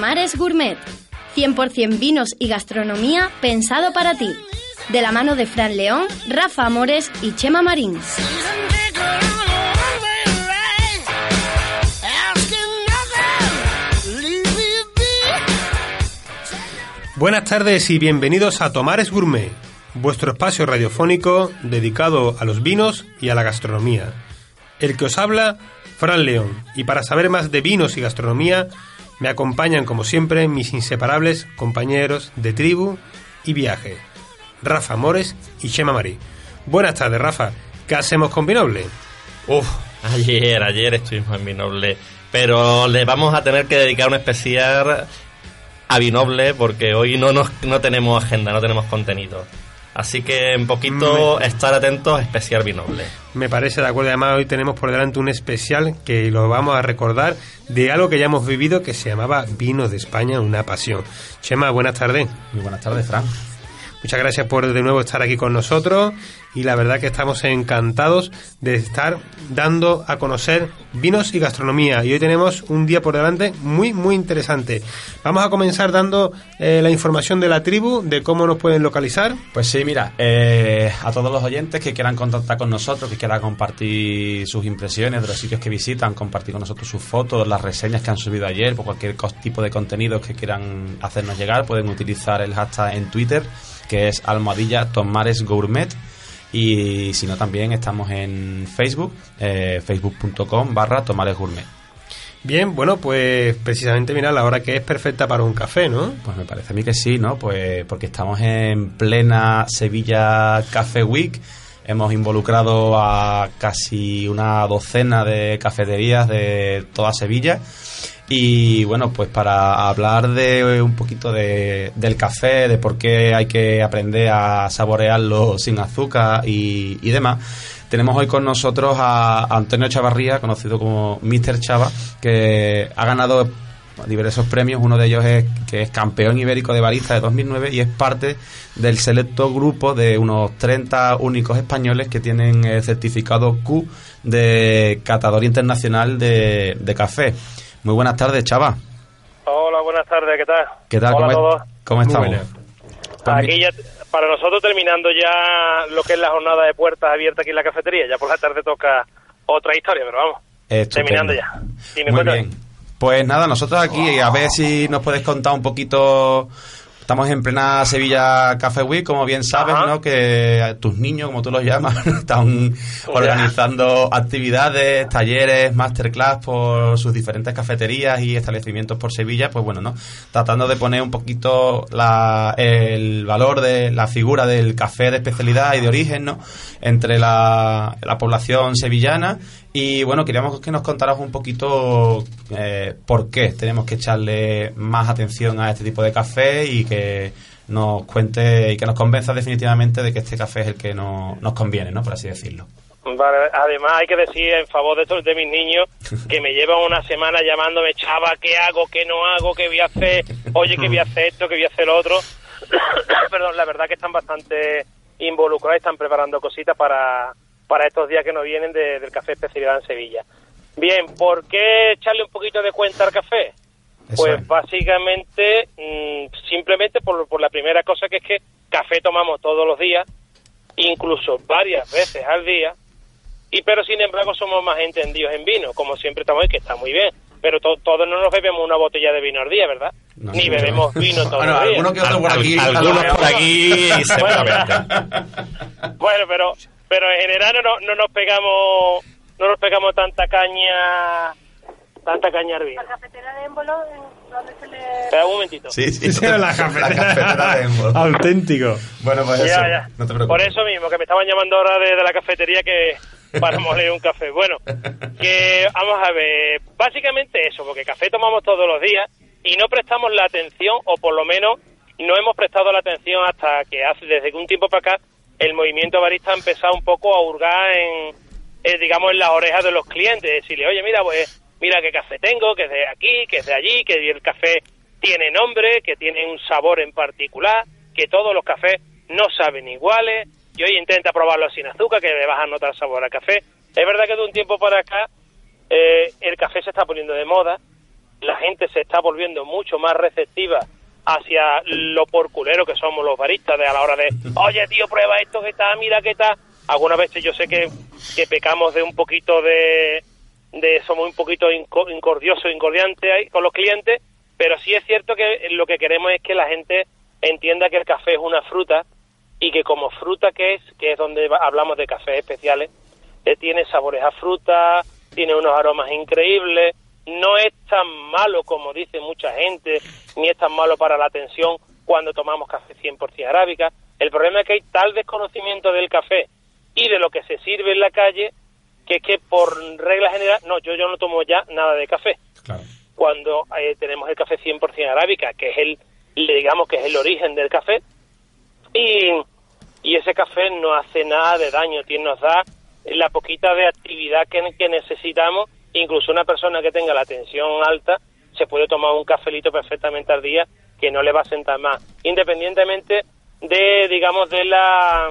Tomares Gourmet. 100% vinos y gastronomía pensado para ti. De la mano de Fran León, Rafa Amores y Chema Marín. Buenas tardes y bienvenidos a Tomares Gourmet, vuestro espacio radiofónico dedicado a los vinos y a la gastronomía. El que os habla, Fran León, y para saber más de vinos y gastronomía, me acompañan como siempre mis inseparables compañeros de tribu y viaje, Rafa Mores y Chema Marí. Buenas tardes, Rafa. ¿Qué hacemos con Vinoble? Uf, ayer, ayer estuvimos en Vinoble, pero le vamos a tener que dedicar un especial a Vinoble porque hoy no, nos, no tenemos agenda, no tenemos contenido. Así que en poquito estar atentos, especial Vinoble. Me parece de acuerdo. Además, hoy tenemos por delante un especial que lo vamos a recordar de algo que ya hemos vivido que se llamaba Vino de España, una pasión. Chema, buenas tardes. Muy buenas tardes, Fran. Muchas gracias por de nuevo estar aquí con nosotros y la verdad que estamos encantados de estar dando a conocer vinos y gastronomía y hoy tenemos un día por delante muy muy interesante. Vamos a comenzar dando eh, la información de la tribu de cómo nos pueden localizar. Pues sí, mira, eh, a todos los oyentes que quieran contactar con nosotros, que quieran compartir sus impresiones de los sitios que visitan, compartir con nosotros sus fotos, las reseñas que han subido ayer, por cualquier tipo de contenido que quieran hacernos llegar, pueden utilizar el hashtag en Twitter que es Almohadilla Tomares. Y si no, también estamos en Facebook, eh, facebook.com barra Tomares Gourmet. Bien, bueno, pues precisamente mira la hora que es perfecta para un café, ¿no? Pues me parece a mí que sí, ¿no? Pues porque estamos en plena Sevilla Café Week. Hemos involucrado a casi una docena de cafeterías de toda Sevilla y bueno, pues para hablar de un poquito de, del café, de por qué hay que aprender a saborearlo sin azúcar y, demás, tenemos hoy con nosotros a Antonio Chavarría, conocido como Mr. Chava, que ha ganado diversos premios. Uno de ellos es que es campeón ibérico de barista de 2009 y es parte del selecto grupo de unos 30 únicos españoles que tienen el certificado Q de catador internacional de, de café. Muy buenas tardes, Chava. Hola, buenas tardes, ¿qué tal? ¿Qué tal? Hola ¿Cómo, a todos. ¿Cómo estamos? Pues aquí ya, para nosotros terminando ya lo que es la jornada de puertas abiertas aquí en la cafetería, ya por la tarde toca otra historia, pero vamos, Estupendo. terminando ya. Muy bien. Pues nada, nosotros aquí, a ver si nos puedes contar un poquito. Estamos en plena Sevilla Café Week, como bien sabes, Ajá. ¿no? Que tus niños, como tú los llamas, están organizando actividades, talleres, masterclass por sus diferentes cafeterías y establecimientos por Sevilla, pues bueno, ¿no? Tratando de poner un poquito la- el valor de la figura del café de especialidad y de origen, ¿no? Entre la, la población sevillana y bueno, queríamos que nos contaras un poquito eh, por qué tenemos que echarle más atención a este tipo de café y que nos cuente y que nos convenza definitivamente de que este café es el que no- nos conviene, ¿no? Por así decirlo. Vale, además hay que decir en favor de estos de mis niños que me llevan una semana llamándome chava, ¿qué hago? ¿Qué no hago? ¿Qué voy a hacer? Oye, ¿qué voy a hacer esto? ¿Qué voy a hacer lo otro? Perdón, la verdad que están bastante involucrados, están preparando cositas para, para estos días que nos vienen de- del café especialidad en Sevilla. Bien, ¿por qué echarle un poquito de cuenta al café? Eso Pues es. básicamente, mm, simplemente por, por la primera cosa que es que café tomamos todos los días, incluso varias veces al día, y pero sin embargo somos más entendidos en vino, como siempre estamos ahí, que está muy bien, pero to- todos no nos bebemos una botella de vino al día, ¿verdad? No, Ni bebemos no. vino todos Bueno, los días. alguno que otro por aquí. Al- algunos por aquí, seguramente. Bueno, pero pero en general no, no nos pegamos no nos pegamos tanta caña tanta caña al vino. La cafetera de émbolo, ¿en ¿dónde se le...? Espera un momentito. Sí, sí. Sí, la cafetera. de Embol. Auténtico. Bueno, pues eso. Ya, ya. No te preocupes. Por eso mismo, que me estaban llamando ahora de, de la cafetería que para moler un café. Bueno, que vamos a ver, básicamente eso, porque café tomamos todos los días y no prestamos la atención, o por lo menos no hemos prestado la atención hasta que hace, desde que un tiempo para acá, el movimiento barista ha empezado un poco a hurgar en, eh, digamos, en las orejas de los clientes, decirle, oye, mira, pues, mira qué café tengo, que es de aquí, que es de allí, que el café tiene nombre, que tiene un sabor en particular, que todos los cafés no saben iguales, y hoy intenta probarlo sin azúcar, que le vas a notar sabor al café. Es verdad que de un tiempo para acá eh, el café se está poniendo de moda la gente se está volviendo mucho más receptiva hacia lo porculero que somos los baristas de a la hora de, oye tío, prueba esto que está, mira que está. Algunas veces yo sé que, que pecamos de un poquito de, de somos un poquito inco- incordiosos, incordiantes ahí con los clientes, pero sí es cierto que lo que queremos es que la gente entienda que el café es una fruta y que como fruta que es, que es donde hablamos de cafés especiales, eh, tiene sabores a fruta, tiene unos aromas increíbles, no es tan malo como dice mucha gente, ni es tan malo para la atención cuando tomamos café 100% arábica. El problema es que hay tal desconocimiento del café y de lo que se sirve en la calle que es que por regla general, no, yo, yo no tomo ya nada de café. Claro. Cuando eh, tenemos el café 100% arábica, que es el, le digamos que es el origen del café, y, y ese café no hace nada de daño, tiene, nos da la poquita de actividad que, que necesitamos, incluso una persona que tenga la tensión alta se puede tomar un cafelito perfectamente al día que no le va a sentar más, independientemente de, digamos, de la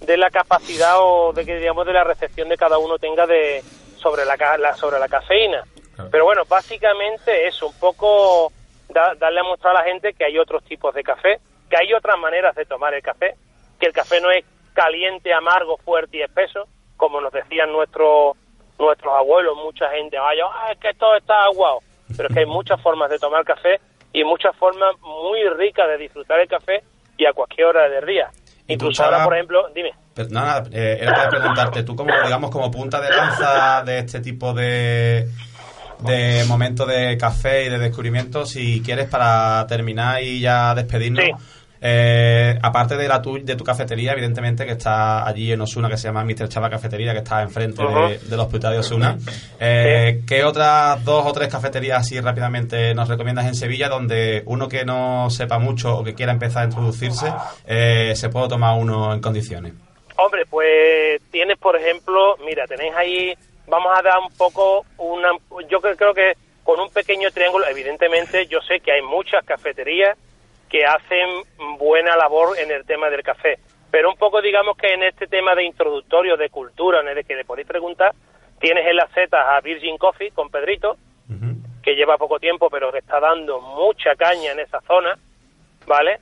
de la capacidad o de que digamos de la recepción de cada uno tenga de sobre la, la- sobre la cafeína. Claro. Pero bueno, básicamente es un poco da- darle a mostrar a la gente que hay otros tipos de café, que hay otras maneras de tomar el café, que el café no es caliente, amargo, fuerte y espeso, como nos decían nuestros nuestros abuelos, mucha gente, vaya, ah, es que esto está aguado. Pero es que hay muchas formas de tomar café y muchas formas muy ricas de disfrutar el café y a cualquier hora del día. Incluso ahora, por ejemplo, dime. Pero, no, nada, eh, era para preguntarte, tú como, digamos, como punta de lanza de este tipo de, de momentos de café y de descubrimiento, si quieres para terminar y ya despedirnos, Sí. Eh, aparte de la tu, de tu cafetería, evidentemente que está allí en Osuna, que se llama Mr. Chava Cafetería, que está enfrente de- del hospital de Osuna, eh, ¿qué otras dos o tres cafeterías así rápidamente nos recomiendas en Sevilla donde uno que no sepa mucho o que quiera empezar a introducirse eh, se puede tomar uno en condiciones? Hombre, pues tienes, por ejemplo, mira, tenéis ahí, vamos a dar un poco una, yo creo que con un pequeño triángulo, evidentemente yo sé que hay muchas cafeterías que hacen buena labor en el tema del café, pero un poco digamos que en este tema de introductorio, de cultura, en el que le podéis preguntar, tienes en las setas a Virgin Coffee con Pedrito, que lleva poco tiempo, pero que está dando mucha caña en esa zona, ¿vale?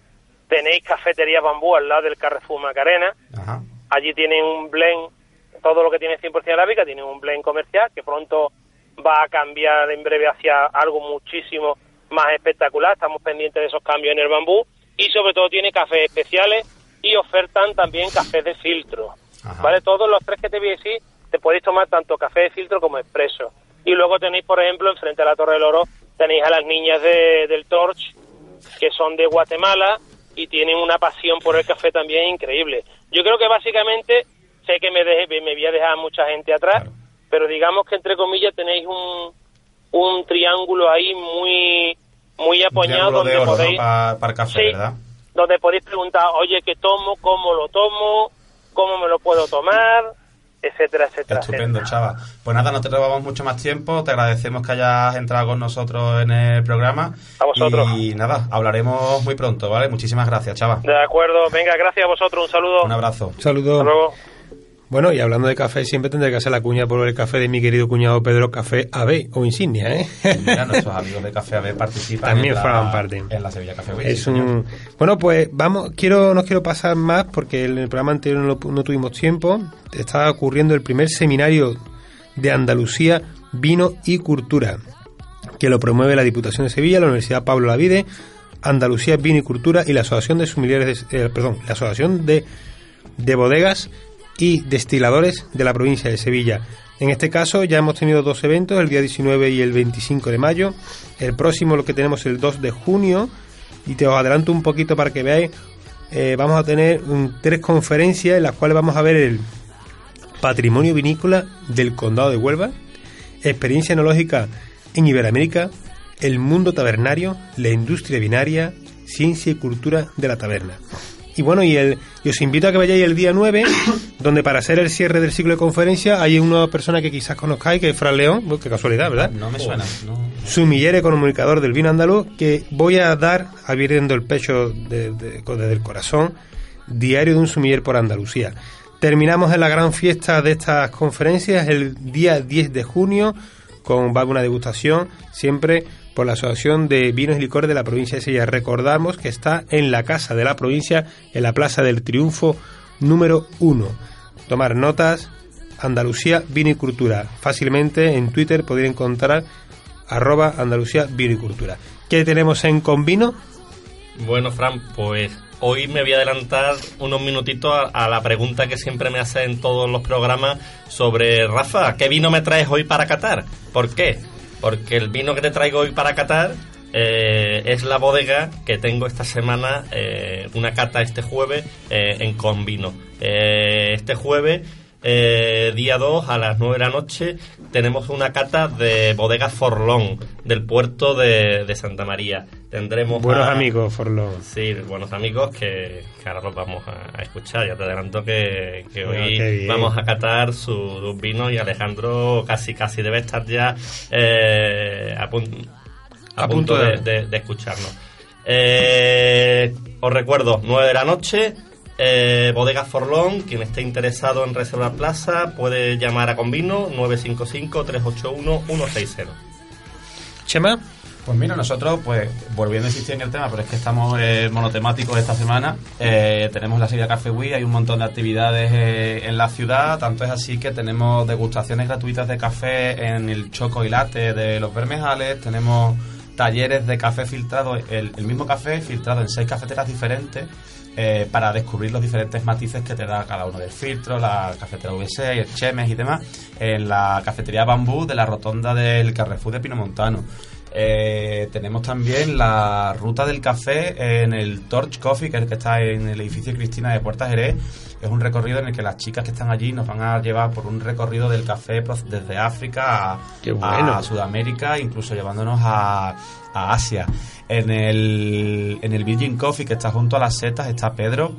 Tenéis cafetería bambú al lado del Carrefour Macarena, Ajá. allí tienen un blend, todo lo que tiene 100% arábica, tienen un blend comercial que pronto va a cambiar en breve hacia algo muchísimo más espectacular, estamos pendientes de esos cambios en el bambú y sobre todo tiene cafés especiales y ofertan también cafés de filtro, Ajá. ¿vale? Todos los tres que te voy a decir, te podéis tomar tanto café de filtro como expreso. Y luego tenéis, por ejemplo, enfrente a la Torre del Oro, tenéis a las niñas de, del Torch, que son de Guatemala y tienen una pasión por el café también increíble. Yo creo que básicamente, sé que me, deje, me voy a dejar mucha gente atrás, Claro. pero digamos que entre comillas tenéis un, un triángulo ahí muy muy triángulo donde oro, podéis ¿no? Para café, Sí. ¿verdad? donde podéis preguntar, oye, ¿qué tomo? ¿Cómo lo tomo? ¿Cómo me lo puedo tomar? Etcétera, etcétera. Estupendo, etcétera. Chava. Pues nada, no te robamos mucho más tiempo. Te agradecemos que hayas entrado con nosotros en el programa. A vosotros. Y nada, hablaremos muy pronto, ¿vale? Muchísimas gracias, Chava. De acuerdo, venga, gracias a vosotros, un saludo. Un abrazo. Un saludo. Hasta luego. Bueno, y hablando de café, siempre tendré que hacer la cuña por el café de mi querido cuñado Pedro Café AB o Insignia, ¿eh? Mira, nuestros amigos de Café AB participan También en la, parte. en la Sevilla Café Week, Es sí, un bueno pues vamos quiero no quiero pasar más porque en el programa anterior no, no tuvimos tiempo estaba ocurriendo el primer seminario de Andalucía vino y cultura que lo promueve la Diputación de Sevilla la Universidad Pablo Lavide Andalucía vino y cultura y la Asociación de Sumilleres de- eh, perdón la Asociación de de bodegas y destiladores de la provincia de Sevilla. En este caso ya hemos tenido dos eventos, el día 19 y el 25 de mayo. El próximo lo que tenemos el 2 de junio y te os adelanto un poquito para que veáis. eh, vamos a tener mm, tres conferencias en las cuales vamos a ver el patrimonio vinícola del condado de Huelva, experiencia enológica en Iberoamérica, el mundo tabernario, la industria binaria, ciencia y cultura de la taberna. Y bueno, y, el, y os invito a que vayáis el día 9, donde para hacer el cierre del ciclo de conferencia hay una persona que quizás conozcáis, que es Fran León, qué casualidad, ¿verdad? No me suena. No. sumillere comunicador del vino andaluz que voy a dar abriendo el pecho de- de- desde el corazón diario de un sumiller por Andalucía terminamos en la gran fiesta de estas conferencias el día 10 de junio con una degustación siempre por la Asociación de Vinos y Licores de la provincia de Sevilla. Recordamos que está en la Casa de la Provincia, en la Plaza del Triunfo número 1. Tomar notas, Andalucía Vinicultura. Fácilmente en Twitter podría encontrar arroba Andalucía Vinicultura. ¿Qué tenemos en Convino? Bueno, Fran, pues hoy me voy a adelantar unos minutitos a, a, la pregunta que siempre me hace en todos los programas sobre Rafa, ¿qué vino me traes hoy para Qatar? ¿Por qué? Porque el vino que te traigo hoy para Qatar eh, es la bodega que tengo esta semana, eh, una cata este jueves eh, en Convino. este jueves eh, día 2 a las 9 de la noche tenemos una cata de bodega Forlón del puerto de, de Santa María. Tendremos buenos a, amigos Forlón. Sí, buenos amigos que, que ahora los vamos a, a, escuchar. Ya te adelanto que, que hoy vamos a catar sus su vinos y Alejandro casi casi debe estar ya eh, a, pun a, a, punto, punto de, de, de, escucharnos. Eh, os recuerdo, 9 de la noche, eh, Bodega Forlón, quien esté interesado en reservar plaza puede llamar a Convino 955-381-160. Chema. Pues mira, nosotros, pues volviendo a insistir en el tema, pero es que estamos eh, monotemáticos esta semana. Eh, tenemos la serie Café Wii, hay un montón de actividades eh, en la ciudad. Tanto es así que tenemos degustaciones gratuitas de café en el Choco y Latte de los Bermejales. Tenemos talleres de café filtrado, el, el mismo café filtrado en seis cafeteras diferentes eh, para descubrir los diferentes matices que te da cada uno del filtro, la cafetera VC, el Chemes y demás, en la cafetería Bambú de la rotonda del Carrefour de Pinomontano. Eh, tenemos también la ruta del café en el Torch Coffee, que es el que está en el edificio Cristina de Puerta Jerez. Es un recorrido en el que las chicas que están allí nos van a llevar por un recorrido del café desde África a, bueno. a Sudamérica, incluso llevándonos a, a Asia. En el, en el Virgin Coffee, que está junto a las setas, está Pedro,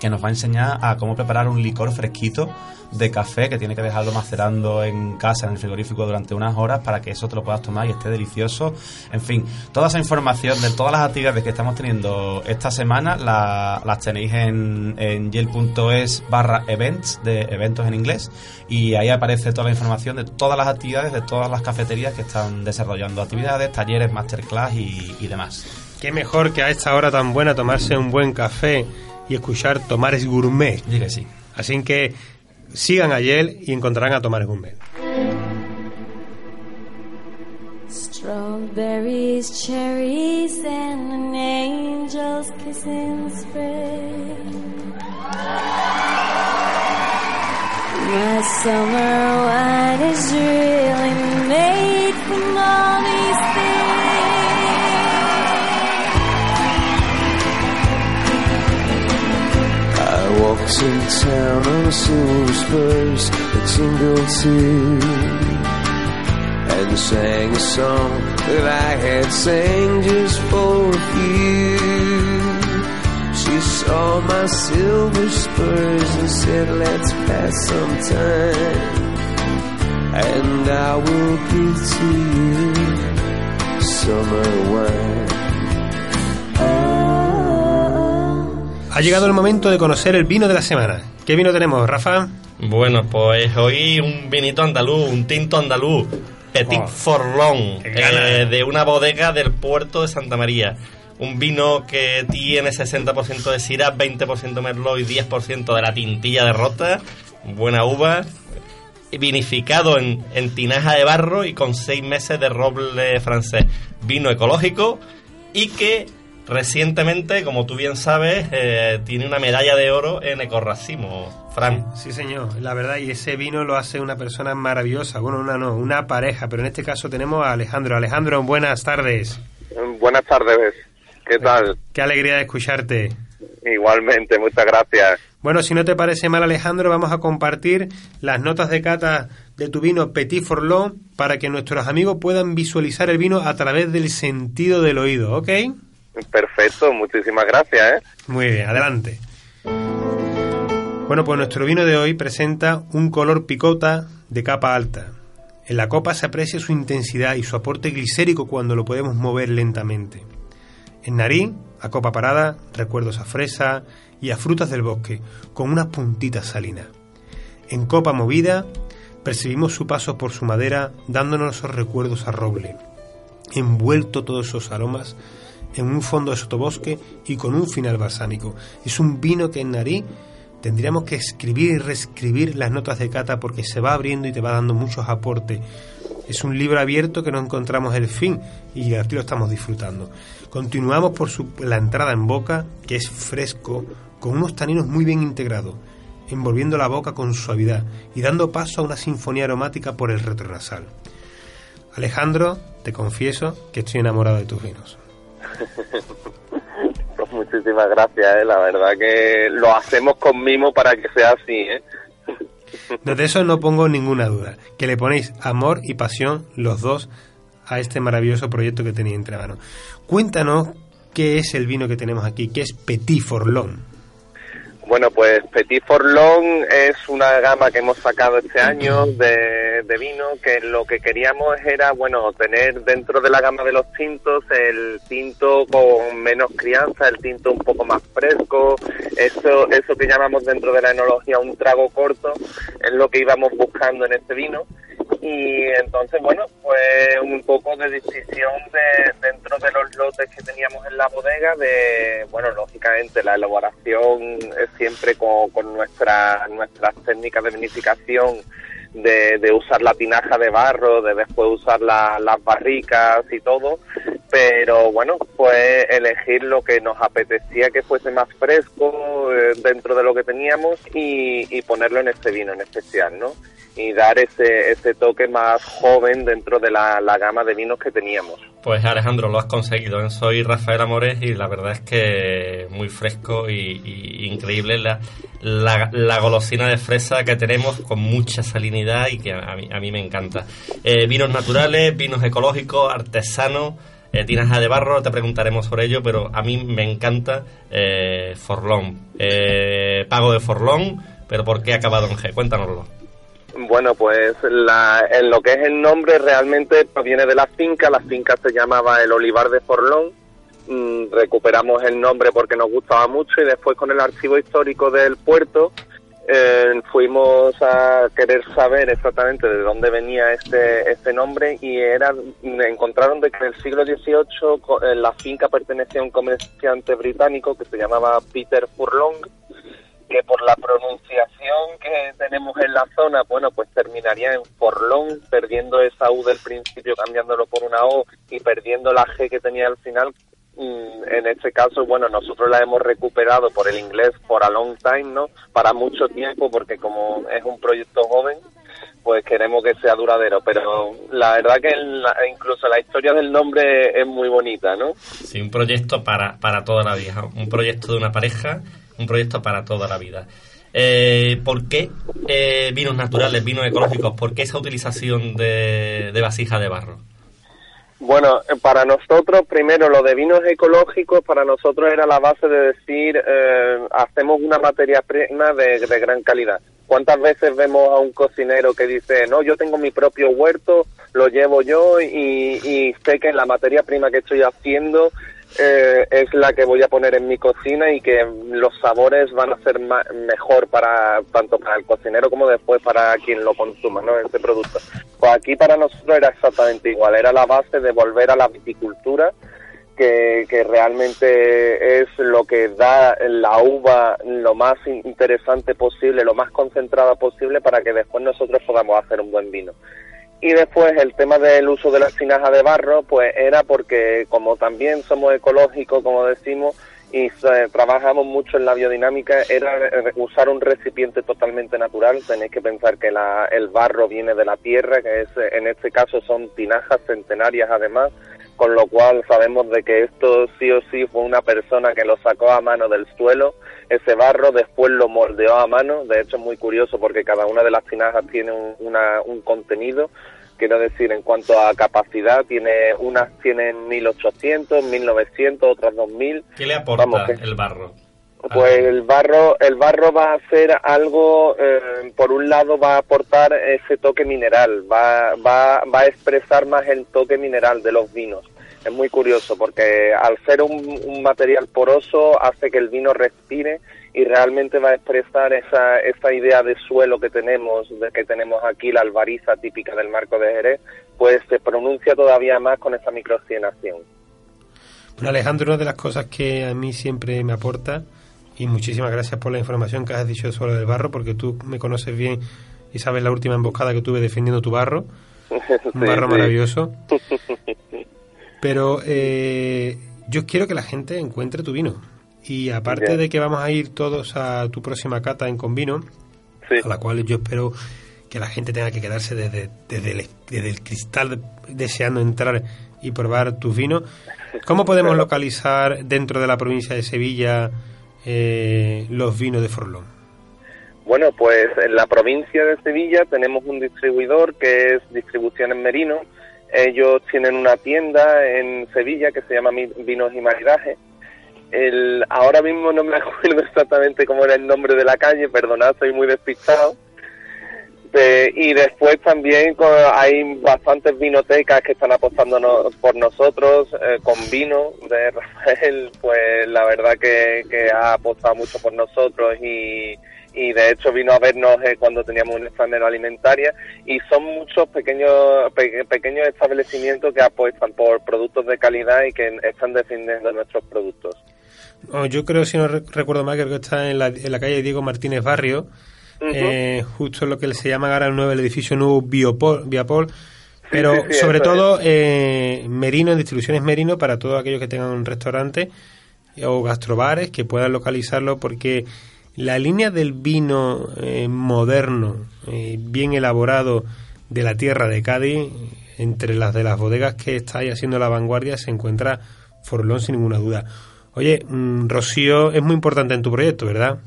que nos va a enseñar a cómo preparar un licor fresquito de café que tiene que dejarlo macerando en casa, en el frigorífico, durante unas horas para que eso te lo puedas tomar y esté delicioso. En fin, toda esa información de todas las actividades que estamos teniendo esta semana la, las tenéis en, en yel.es barra events, de eventos en inglés, y ahí aparece toda la información de todas las actividades de todas las cafeterías que están desarrollando actividades, talleres, masterclass y, y demás. Qué mejor que a esta hora tan buena tomarse un buen café y escuchar Tomares Gourmet. Dile sí. Así que sigan a Yel y encontrarán a Tomares Gourmet. Strawberries, cherries, and an angel's kiss in spring. My summer wine is really made I in town on silver spurs that tingled too And sang a song that I had sang just for you. She saw my silver spurs and said let's pass some time And I will give to you summer wine Ha llegado el momento de conocer el vino de la semana. ¿Qué vino tenemos, Rafa? Bueno, pues hoy un vinito andaluz, un tinto andaluz, Petit oh, Forlón, eh, de una bodega del puerto de Santa María. Un vino que tiene 60% de Syrah, 20% Merlot y 10% de la tintilla de rota. Buena uva. Vinificado en, en tinaja de barro y con 6 meses de roble francés. Vino ecológico y que recientemente, como tú bien sabes, eh, tiene una medalla de oro en Ecorracimo, Fran. Sí, sí, señor, la verdad, y ese vino lo hace una persona maravillosa, bueno, una no, una pareja, pero en este caso tenemos a Alejandro. Alejandro, buenas tardes. Buenas tardes, ¿qué tal? Qué alegría de escucharte. Igualmente, muchas gracias. Bueno, si no te parece mal, Alejandro, vamos a compartir las notas de cata de tu vino Petit Forlón para que nuestros amigos puedan visualizar el vino a través del sentido del oído, ¿ok? Perfecto, muchísimas gracias. ¿eh? Muy bien, adelante. Bueno, pues nuestro vino de hoy presenta un color picota de capa alta. En la copa se aprecia su intensidad y su aporte glicérico cuando lo podemos mover lentamente. En nariz, a copa parada, recuerdos a fresa y a frutas del bosque, con unas puntitas salinas. En copa movida, percibimos su paso por su madera, dándonos esos recuerdos a roble. envuelto todos esos aromas en un fondo de sotobosque y con un final balsámico. Es un vino que en nariz tendríamos que escribir y reescribir las notas de cata porque se va abriendo y te va dando muchos aportes. Es un libro abierto que no encontramos el fin y aquí lo estamos disfrutando. Continuamos por su, la entrada en boca, que es fresco, con unos taninos muy bien integrados, envolviendo la boca con suavidad y dando paso a una sinfonía aromática por el retronasal. Alejandro, te confieso que estoy enamorado de tus vinos. Pues muchísimas gracias, ¿eh? la verdad que lo hacemos con mimo para que sea así. ¿eh? Desde eso no pongo ninguna duda, que le ponéis amor y pasión los dos a este maravilloso proyecto que tenéis entre manos. Cuéntanos qué es el vino que tenemos aquí, qué es Petit Forlón. Bueno, pues Petit Forlón es una gama que hemos sacado este año de, de vino que lo que queríamos era, bueno, tener dentro de la gama de los tintos el tinto con menos crianza, el tinto un poco más fresco, eso, eso que llamamos dentro de la enología un trago corto, es lo que íbamos buscando en este vino y entonces bueno pues un poco de decisión de, dentro de los lotes que teníamos en la bodega de bueno lógicamente la elaboración es siempre con, con nuestra, nuestras técnicas de vinificación de, de usar la tinaja de barro, de después usar la- las barricas y todo, pero bueno, pues elegir lo que nos apetecía que fuese más fresco eh, dentro de lo que teníamos y, y ponerlo en este vino en especial, ¿no? Y dar ese, ese toque más joven dentro de la, la gama de vinos que teníamos. Pues Alejandro, lo has conseguido. Soy Rafael Amores y la verdad es que muy fresco y, increíble la, la, la golosina de fresa que tenemos con mucha salinidad y que a mí, a mí me encanta. Eh, vinos naturales, vinos ecológicos, artesanos, eh, tinaja de barro, te preguntaremos sobre ello, pero a mí me encanta eh, Forlón. Eh, pago de Forlón, pero ¿por qué ha acabado en G? Cuéntanoslo. Bueno, pues la, en lo que es el nombre realmente proviene de la finca. La finca se llamaba el Olivar de Forlón. Mm, recuperamos el nombre porque nos gustaba mucho y después con el archivo histórico del puerto eh, fuimos a querer saber exactamente de dónde venía este, este nombre y era encontraron de que en el siglo XVIII eh, la finca pertenecía a un comerciante británico que se llamaba Peter Furlong que por la pronunciación que tenemos en la zona, bueno, pues terminaría en Forlón, perdiendo esa U del principio, cambiándolo por una O y perdiendo la G que tenía al final. Mm, En este caso, bueno, nosotros la hemos recuperado por el inglés for a long time, ¿no? Para mucho tiempo, porque como es un proyecto joven, pues queremos que sea duradero. Pero la verdad que incluso la historia del nombre es muy bonita, ¿no? Sí, un proyecto para, para toda la vida. Un proyecto de una pareja, un proyecto para toda la vida. Eh, ¿Por qué eh, vinos naturales, vinos ecológicos? ¿Por qué esa utilización de, vasija de barro? Bueno, eh, para nosotros, primero, lo de vinos ecológicos, para nosotros era la base de decir, eh, hacemos una materia prima de, gran calidad. ¿Cuántas veces vemos a un cocinero que dice, no, yo tengo mi propio huerto, lo llevo yo y sé que la materia prima que estoy haciendo eh, es la que voy a poner en mi cocina y que los sabores van a ser mejor para tanto para el cocinero como después para quien lo consuma, ¿no? Este producto. Pues aquí para nosotros era exactamente igual, era la base de volver a la viticultura que, que realmente es lo que da la uva lo más interesante posible, lo más concentrada posible para que después nosotros podamos hacer un buen vino. Y después el tema del uso de la tinaja de barro, pues era porque como también somos ecológicos, como decimos, y eh, trabajamos mucho en la biodinámica, era usar un recipiente totalmente natural. Tenéis que pensar que la- el barro viene de la tierra, que es, en este caso son tinajas centenarias además, con lo cual sabemos de que esto sí o sí fue una persona que lo sacó a mano del suelo, ese barro después lo moldeó a mano, de hecho es muy curioso porque cada una de las tinajas tiene un, una- un contenido, quiero decir, en cuanto a capacidad, tiene unas tienen 1800, 1900, otras 2000. ¿Qué le aporta Vamos, el barro? Pues el barro, el barro va a hacer algo, eh, por un lado va a aportar ese toque mineral, va, va, va a expresar más el toque mineral de los vinos. Es muy curioso porque al ser un, un material poroso hace que el vino respire y realmente va a expresar esa, esa idea de suelo que tenemos, de que tenemos aquí, la albariza típica del marco de Jerez, pues se pronuncia todavía más con esa microcienación. Bueno, Alejandro, una de las cosas que a mí siempre me aporta, y muchísimas gracias por la información que has dicho sobre el barro, porque tú me conoces bien y sabes la última emboscada que tuve defendiendo tu barro, un barro sí. maravilloso. Pero eh, yo quiero que la gente encuentre tu vino. Y aparte Bien. de que vamos a ir todos a tu próxima cata en Convino, Sí. a la cual yo espero que la gente tenga que quedarse desde, desde, el, desde el cristal deseando entrar y probar tus vinos. ¿Cómo podemos localizar dentro de la provincia de Sevilla eh, los vinos de Forlón? Bueno, pues en la provincia de Sevilla tenemos un distribuidor que es Distribuciones Merino. Ellos tienen una tienda en Sevilla que se llama Vinos y Maridaje. El, ahora mismo no me acuerdo exactamente cómo era el nombre de la calle, perdonad, soy muy despistado. De- y después también hay bastantes vinotecas que están apostando por nosotros eh, con vino de Rafael, pues la verdad que, que ha apostado mucho por nosotros y, y de hecho vino a vernos eh, cuando teníamos un examen alimentaria y son muchos pequeños pe- pequeños establecimientos que apuestan por productos de calidad y que están defendiendo nuestros productos. Yo creo, si no re- recuerdo mal, que está en la, en la calle Diego Martínez Barrio, Eh, justo lo que se llama ahora el nuevo el edificio nuevo Biopol, Biapol, pero sí, sí, sobre todo eh, Merino, en distribuciones Merino, para todos aquellos que tengan un restaurante o gastrobares que puedan localizarlo, porque la línea del vino eh, moderno, eh, bien elaborado de la tierra de Cádiz, entre las de las bodegas que está ahí haciendo la vanguardia, se encuentra Forlón sin ninguna duda. Oye, mm, Rocío es muy importante en tu proyecto, ¿verdad?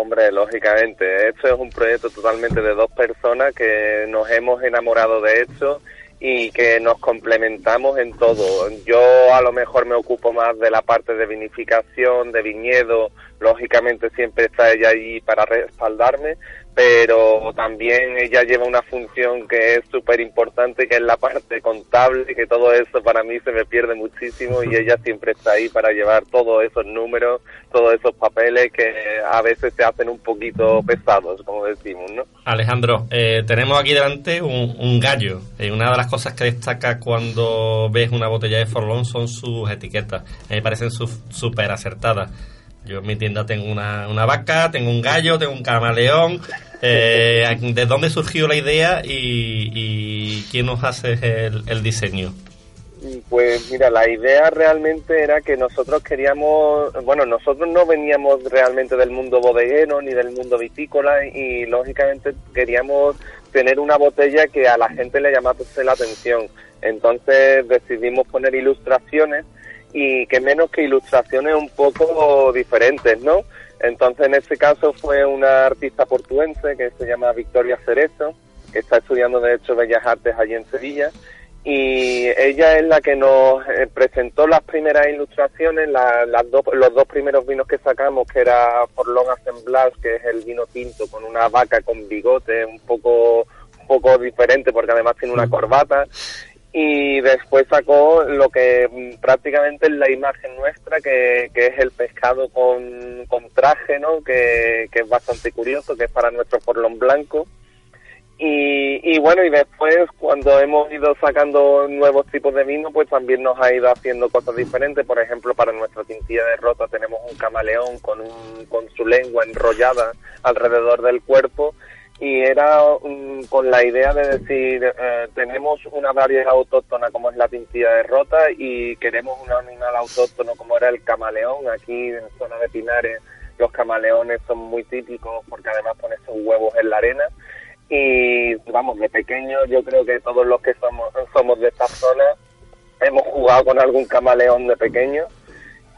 Hombre, lógicamente, esto es un proyecto totalmente de dos personas que nos hemos enamorado de esto y que nos complementamos en todo. Yo a lo mejor me ocupo más de la parte de vinificación, de viñedo, lógicamente siempre está ella allí para respaldarme, pero también ella lleva una función que es súper importante, que es la parte contable, que todo eso para mí se me pierde muchísimo y ella siempre está ahí para llevar todos esos números, todos esos papeles que a veces se hacen un poquito pesados, como decimos, ¿no? Alejandro, eh, tenemos aquí delante un, un gallo. Eh, una de las cosas que destaca cuando ves una botella de Forlón son sus etiquetas. Me parecen su- súper acertadas. Yo en mi tienda tengo una, una vaca, tengo un gallo, tengo un camaleón. Eh, ¿De dónde surgió la idea y, quién nos hace el, el diseño? Pues mira, la idea realmente era que nosotros queríamos, bueno, nosotros no veníamos realmente del mundo bodeguero ni del mundo vitícola y lógicamente queríamos tener una botella que a la gente le llamase la atención. Entonces decidimos poner ilustraciones y que menos que ilustraciones un poco diferentes, ¿no? Entonces en este caso fue una artista portuense que se llama Victoria Cerezo, que está estudiando de hecho Bellas Artes allí en Sevilla y ella es la que nos eh, presentó las primeras ilustraciones, la- las dos, los dos primeros vinos que sacamos, que era Forlón Assemblage, que es el vino tinto con una vaca con bigote, un poco, un poco diferente porque además tiene una corbata, y después sacó lo que mm, prácticamente es la imagen nuestra, que, que es el pescado con, con traje, ¿no? Que, que es bastante curioso, que es para nuestro Forlón blanco. Y, y bueno, y después cuando hemos ido sacando nuevos tipos de vino, pues también nos ha ido haciendo cosas diferentes. Por ejemplo, para nuestra tintilla de rota tenemos un camaleón con, un, con su lengua enrollada alrededor del cuerpo y era mm, con la idea de decir, eh, tenemos una variedad autóctona como es la tintilla de rota y queremos un animal autóctono como era el camaleón. Aquí en zona de Pinares los camaleones son muy típicos porque además ponen sus huevos en la arena y vamos, de pequeño yo creo que todos los que somos, somos de esta zona hemos jugado con algún camaleón de pequeño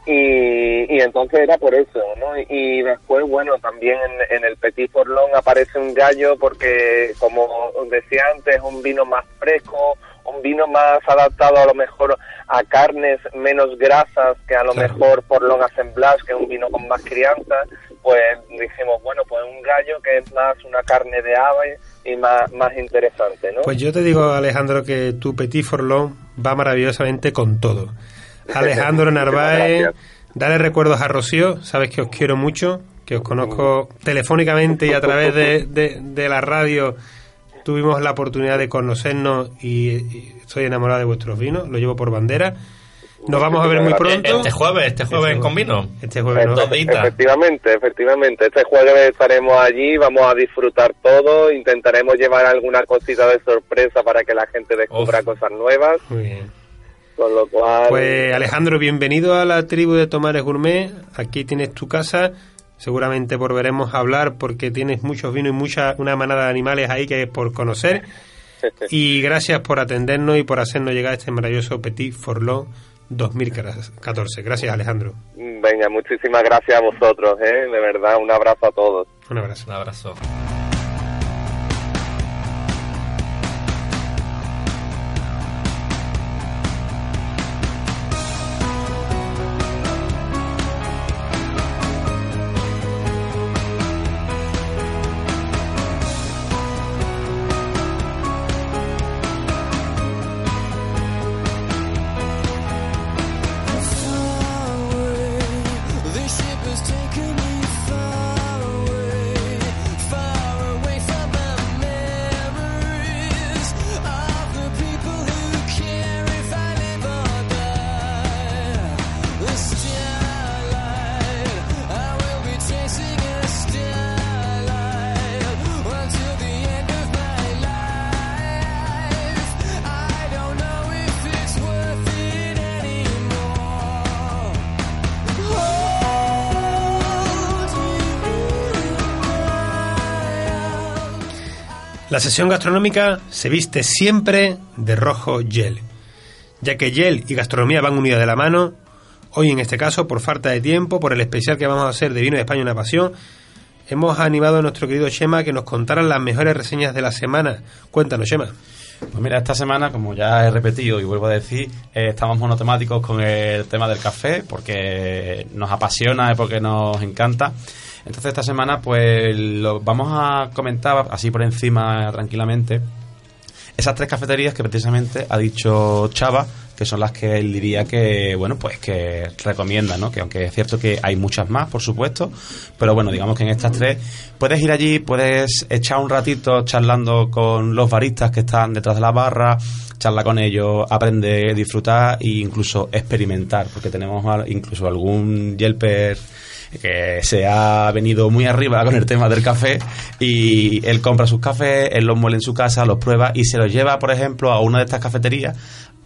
y, y entonces era por eso, ¿no? Y después, bueno, también en, en el Petit Forlón aparece un gallo porque, como decía antes, es un vino más fresco, un vino más adaptado a lo mejor a carnes menos grasas que a lo Claro. mejor por long assemblage, que es un vino con más crianza, pues dijimos, bueno, pues un gallo que es más una carne de ave y más, más interesante, ¿no? Pues yo te digo, Alejandro, que tu Petit Forlón va maravillosamente con todo. Alejandro Narváez, dale recuerdos a Rocío, sabes que os quiero mucho, que os conozco telefónicamente y a través de, de- de la radio tuvimos la oportunidad de conocernos y, y estoy enamorado de vuestros vinos, lo llevo por bandera. Nos vamos a ver muy pronto. Este jueves, este jueves Este con vino. Este jueves no. Efectivamente, efectivamente. Este jueves estaremos allí, vamos a disfrutar todo, intentaremos llevar alguna cosita de sorpresa para que la gente descubra Uf. cosas nuevas, Muy bien. Con lo cual... Pues Alejandro, bienvenido a la tribu de Tomares Gourmet. Aquí tienes tu casa. Seguramente volveremos a hablar porque tienes muchos vinos y mucha una manada de animales ahí que es por conocer. Y gracias por atendernos y por hacernos llegar este maravilloso Petit Forlón 2014. Gracias, Alejandro. Venga, muchísimas gracias a vosotros, ¿eh? de verdad, un abrazo a todos. Un abrazo. Un abrazo. La sesión gastronómica se viste siempre de rojo gel, ya que gel y gastronomía van unidas de la mano. Hoy en este caso, por falta de tiempo, por el especial que vamos a hacer de Vino de España una pasión, hemos animado a nuestro querido Shema que nos contara las mejores reseñas de la semana. Cuéntanos, Shema. Pues mira, esta semana, como ya he repetido y vuelvo a decir, eh, estamos monotemáticos con el tema del café porque nos apasiona y porque nos encanta. Entonces esta semana pues lo vamos a comentar así por encima tranquilamente esas tres cafeterías que precisamente ha dicho Chava que son las que él diría que bueno pues que recomienda no que aunque es cierto que hay muchas más por supuesto pero bueno digamos que en estas tres puedes ir allí puedes echar un ratito charlando con los baristas que están detrás de la barra charla con ellos aprender disfrutar e incluso experimentar porque tenemos incluso algún yelper que se ha venido muy arriba con el tema del café y él compra sus cafés, él los muele en su casa, los prueba y se los lleva, por ejemplo, a una de estas cafeterías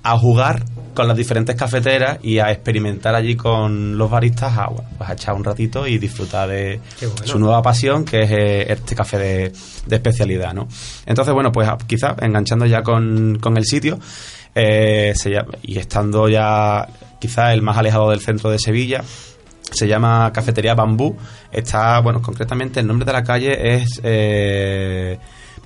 a jugar con las diferentes cafeteras y a experimentar allí con los baristas a, bueno, pues a echar un ratito y disfrutar de bueno. su nueva pasión que es eh, este café de, de especialidad, ¿no? Entonces, bueno, pues quizás enganchando ya con, con el sitio eh, se llama- y estando ya quizás el más alejado del centro de Sevilla, se llama Cafetería Bambú. Está, bueno, concretamente el nombre de la calle es eh,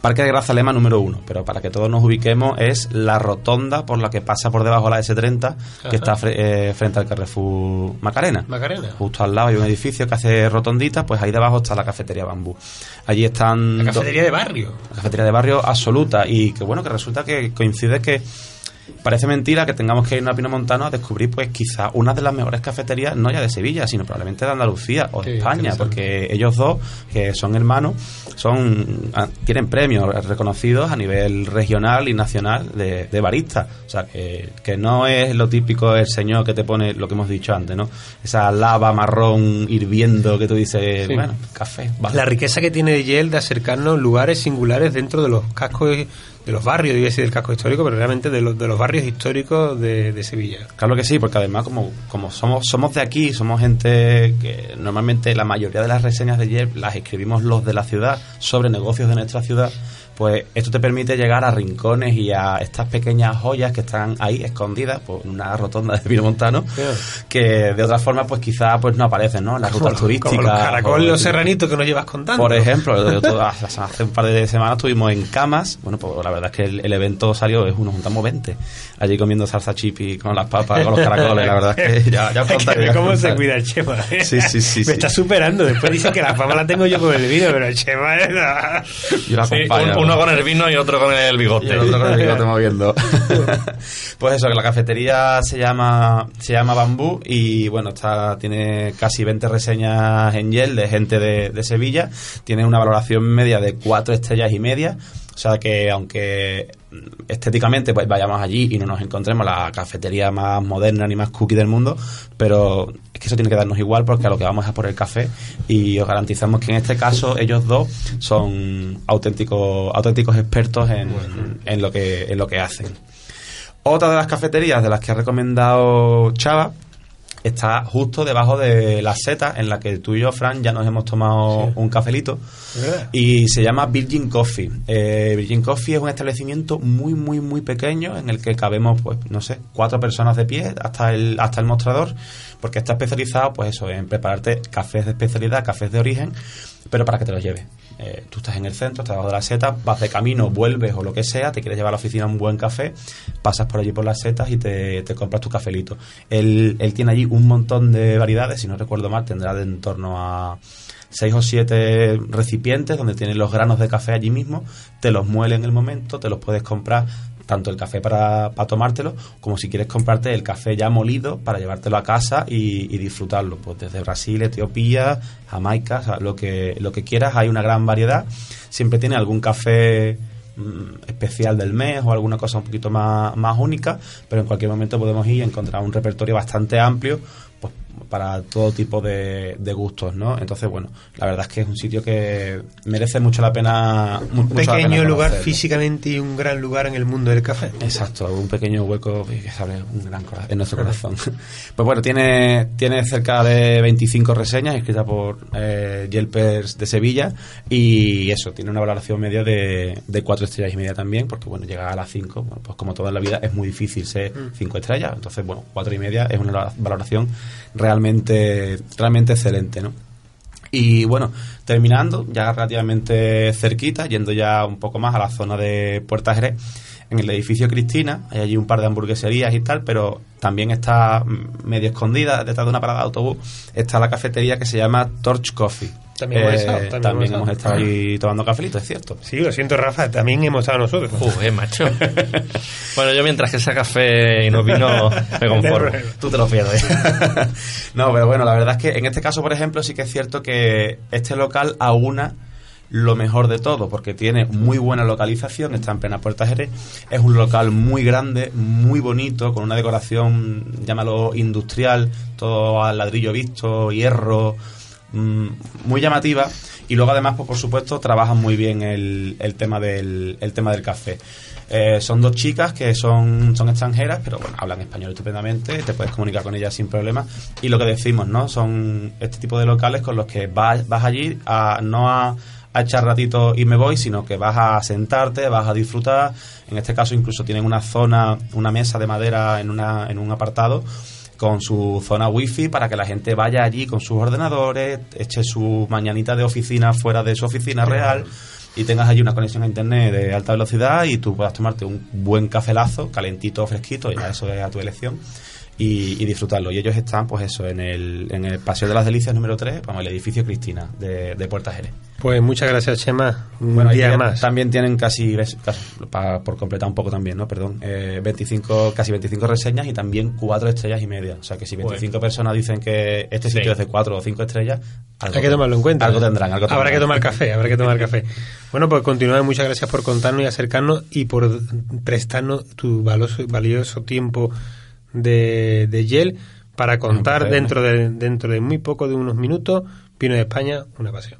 Parque de Grazalema número uno, pero para que todos nos ubiquemos es la rotonda por la que pasa por debajo la S30, que está eh, frente al Carrefour Macarena. Macarena. Justo al lado hay un edificio que hace rotondita, pues ahí debajo está la Cafetería Bambú. Allí están... La cafetería de barrio. la cafetería de barrio absoluta y que bueno que resulta que coincide que parece mentira que tengamos que ir a Pino Montano a descubrir pues quizá una de las mejores cafeterías no ya de Sevilla sino probablemente de Andalucía o Qué España porque ellos dos que son hermanos son ah, tienen premios reconocidos a nivel regional y nacional de, de barista o sea que, que no es lo típico el señor que te pone lo que hemos dicho antes no esa lava marrón hirviendo que tú dices Sí. bueno café vale. La riqueza que tiene Yel de acercarnos lugares singulares dentro de los cascos, de los barrios, digo decir del casco histórico, pero realmente de los, de los barrios históricos de, de Sevilla. Claro que sí, porque además como, como somos, somos de aquí, somos gente que normalmente la mayoría de las reseñas de Yelp las escribimos los de la ciudad sobre negocios de nuestra ciudad, pues esto te permite llegar a rincones y a estas pequeñas joyas que están ahí escondidas por una rotonda de Vino Montano, que de otra forma pues quizá pues no aparecen, ¿no? En las rutas turísticas. Como los caracoles, los serranitos que nos llevas contando. por ejemplo, hace un par de semanas estuvimos en Camas. Bueno, pues la verdad es que el, el evento salió, es nos juntamos 20. Allí comiendo salsa chip y con las papas, con los caracoles. La verdad es que ya, ya que contaré, cómo se cuida el Chema. ¿eh? Sí, sí, sí, Me sí. está superando. Después dice que la fama la tengo yo con el vino, pero el Chema es... Yo la Sí, acompaño. un- uno con el vino y otro con el bigote. Y el otro con el bigote moviendo. pues eso, que la cafetería se llama se llama Bambú y bueno, está tiene casi 20 reseñas en Yel de gente de, de Sevilla. Tiene una valoración media de 4 estrellas y media. O sea que aunque estéticamente pues vayamos allí y no nos encontremos la cafetería más moderna ni más cookie del mundo, pero es que eso tiene que darnos igual porque a lo que vamos es por el café y os garantizamos que en este caso ellos dos son auténticos auténticos expertos en, en lo que en lo que hacen. Otra de las cafeterías de las que ha recomendado Chava está justo debajo de la seta en la que tú y yo, Fran, ya nos hemos tomado un cafelito y se llama Virgin Coffee. Eh, Virgin Coffee es un establecimiento muy, muy, muy pequeño en el que cabemos, pues, no sé, cuatro personas de pie hasta el, hasta el mostrador, porque está especializado, pues eso, en prepararte cafés de especialidad, cafés de origen, pero para que te los lleves. Eh, tú estás en el centro, estás debajo de la seta, vas de camino, vuelves o lo que sea, te quieres llevar a la oficina un buen café, pasas por allí por las setas y te, te compras tu cafelito. Él, él tiene allí un montón de variedades, si no recuerdo mal, tendrá de en torno a seis o siete recipientes donde tienen los granos de café allí mismo, te los muele en el momento, te los puedes comprar tanto el café para, para tomártelo como si quieres comprarte el café ya molido para llevártelo a casa y, disfrutarlo. Pues desde Brasil, Etiopía, Jamaica, lo que, lo que quieras, hay una gran variedad. Siempre tiene algún café mm, especial del mes o alguna cosa un poquito más, más única, pero en cualquier momento podemos ir y encontrar un repertorio bastante amplio para todo tipo de, de gustos, ¿no? Entonces, bueno, la verdad es que es un sitio que merece mucho la pena. Un pena pequeño lugar físicamente y un gran lugar en el mundo del café. Exacto, un pequeño hueco que se abre un gran en nuestro corazón. pues bueno, tiene, tiene cerca de 25 reseñas escritas por eh, Yelpers de Sevilla y eso, tiene una valoración media de, de 4 estrellas y media también, porque bueno, llegar a las 5, bueno, pues como toda la vida es muy difícil ser 5 estrellas, entonces bueno, 4 y media es una valoración realmente, realmente excelente, ¿no? Y bueno, terminando, ya relativamente cerquita, yendo ya un poco más a la zona de Puerta Jerez, en el edificio Cristina, hay allí un par de hamburgueserías y tal, pero también está mm, medio escondida, detrás de una parada de autobús, está la cafetería que se llama Torch Coffee. También hemos Eh, estado, también también hemos hemos estado allí tomando cafelito, es cierto. Sí, lo siento, Rafa, también hemos estado nosotros. Joder, macho. bueno, yo mientras que sea café y no vino, me conformo. Tú te lo pierdes. no, pero bueno, la verdad es que en este caso, por ejemplo, sí que es cierto que este local aúna lo mejor de todo, porque tiene muy buena localización, está en plena Puerta Jerez, es un local muy grande, muy bonito, con una decoración, llámalo industrial, todo al ladrillo visto, hierro, mm, muy llamativa, y luego además, pues por supuesto, trabajan muy bien el, el tema del, el tema del café. Eh, son dos chicas que son, son extranjeras, pero bueno, hablan español estupendamente, te puedes comunicar con ellas sin problema. Y lo que decimos, ¿no? Son este tipo de locales con los que vas, vas allí a, no a, a echar ratito y me voy, sino que vas a sentarte, vas a disfrutar. En este caso incluso tienen una zona, una mesa de madera en, una, en un apartado con su zona wifi para que la gente vaya allí con sus ordenadores, eche su mañanita de oficina fuera de su oficina real y tengas allí una conexión a internet de alta velocidad y tú puedas tomarte un buen cafelazo, calentito fresquito, ya eso es a tu elección, y, y disfrutarlo. Y ellos están, pues eso, en el, en el Paseo de las Delicias número 3, vamos, el edificio Cristina de, de Puerta Jerez. Pues muchas gracias, Chema. Un Bueno, día más. También tienen casi, por completar un poco también, ¿no? Perdón, eh, 25, casi 25 reseñas y también 4 estrellas y media. O sea que si 25 personas dicen que este sitio Sí. es de 4 o 5 estrellas, algo Hay que tomarlo en cuenta. Algo tendrán, algo Habrá que tomar café, habrá que tomar café. Bueno, pues continuar, muchas gracias por contarnos y acercarnos y por prestarnos tu valioso, valioso tiempo de, de Yel para contar placer, dentro de, dentro de muy poco, de unos minutos, Vino de España, una pasión.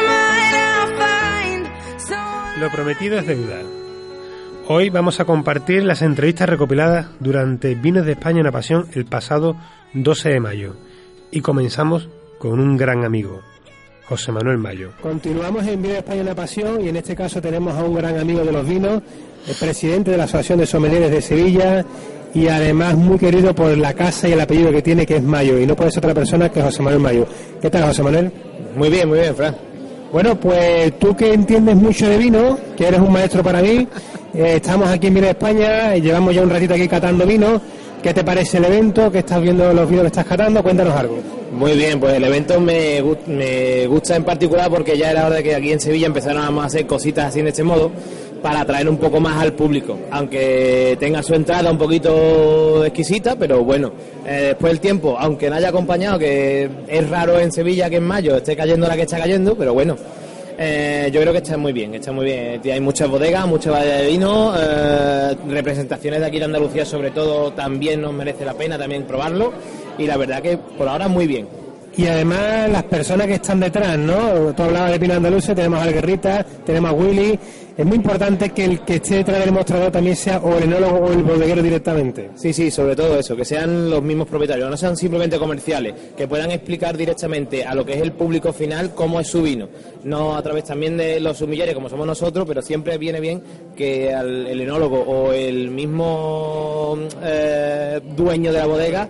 Lo prometido es deuda. Hoy vamos a compartir las entrevistas recopiladas durante Vinos de España una pasión el pasado 12 de mayo. Y comenzamos con un gran amigo, José Manuel Mayo. Continuamos en Vinos de España una pasión y en este caso tenemos a un gran amigo de los vinos, el presidente de la Asociación de Sommeliers de Sevilla y además muy querido por la casa y el apellido que tiene que es Mayo y no puede ser otra persona que José Manuel Mayo. ¿Qué tal José Manuel? Muy bien, muy bien, Fran. Bueno, pues tú que entiendes mucho de vino, que eres un maestro para mí, eh, estamos aquí en Vino de España y llevamos ya un ratito aquí catando vino. ¿Qué te parece el evento? ¿Qué estás viendo los vinos que estás catando? Cuéntanos algo. Muy bien, pues el evento me, me gusta en particular porque ya era hora de que aquí en Sevilla empezáramos a hacer cositas así de este modo para atraer un poco más al público, aunque tenga su entrada un poquito exquisita, pero bueno, eh, después el tiempo, aunque no haya acompañado, que es raro en Sevilla que en mayo esté cayendo la que está cayendo, pero bueno, eh, yo creo que está muy bien, está muy bien. Hay muchas bodegas, mucha variedad de vino, eh, representaciones de aquí de Andalucía sobre todo también nos merece la pena también probarlo y la verdad que por ahora muy bien. Y además las personas que están detrás, ¿no? Tú hablabas de Pino Andaluce, tenemos a Alguerrita, tenemos a Willy. Es muy importante que el que esté detrás del mostrador también sea o el enólogo o el bodeguero directamente. Sí, sí, sobre todo eso, que sean los mismos propietarios, no sean simplemente comerciales, que puedan explicar directamente a lo que es el público final cómo es su vino, no a través también de los sumilleres como somos nosotros, pero siempre viene bien que al- el enólogo o el mismo eh, dueño de la bodega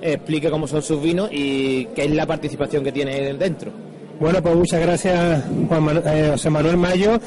explique cómo son sus vinos y qué es la participación que tiene él dentro. Bueno, pues muchas gracias, Juan Manu- eh, José Manuel Mayo.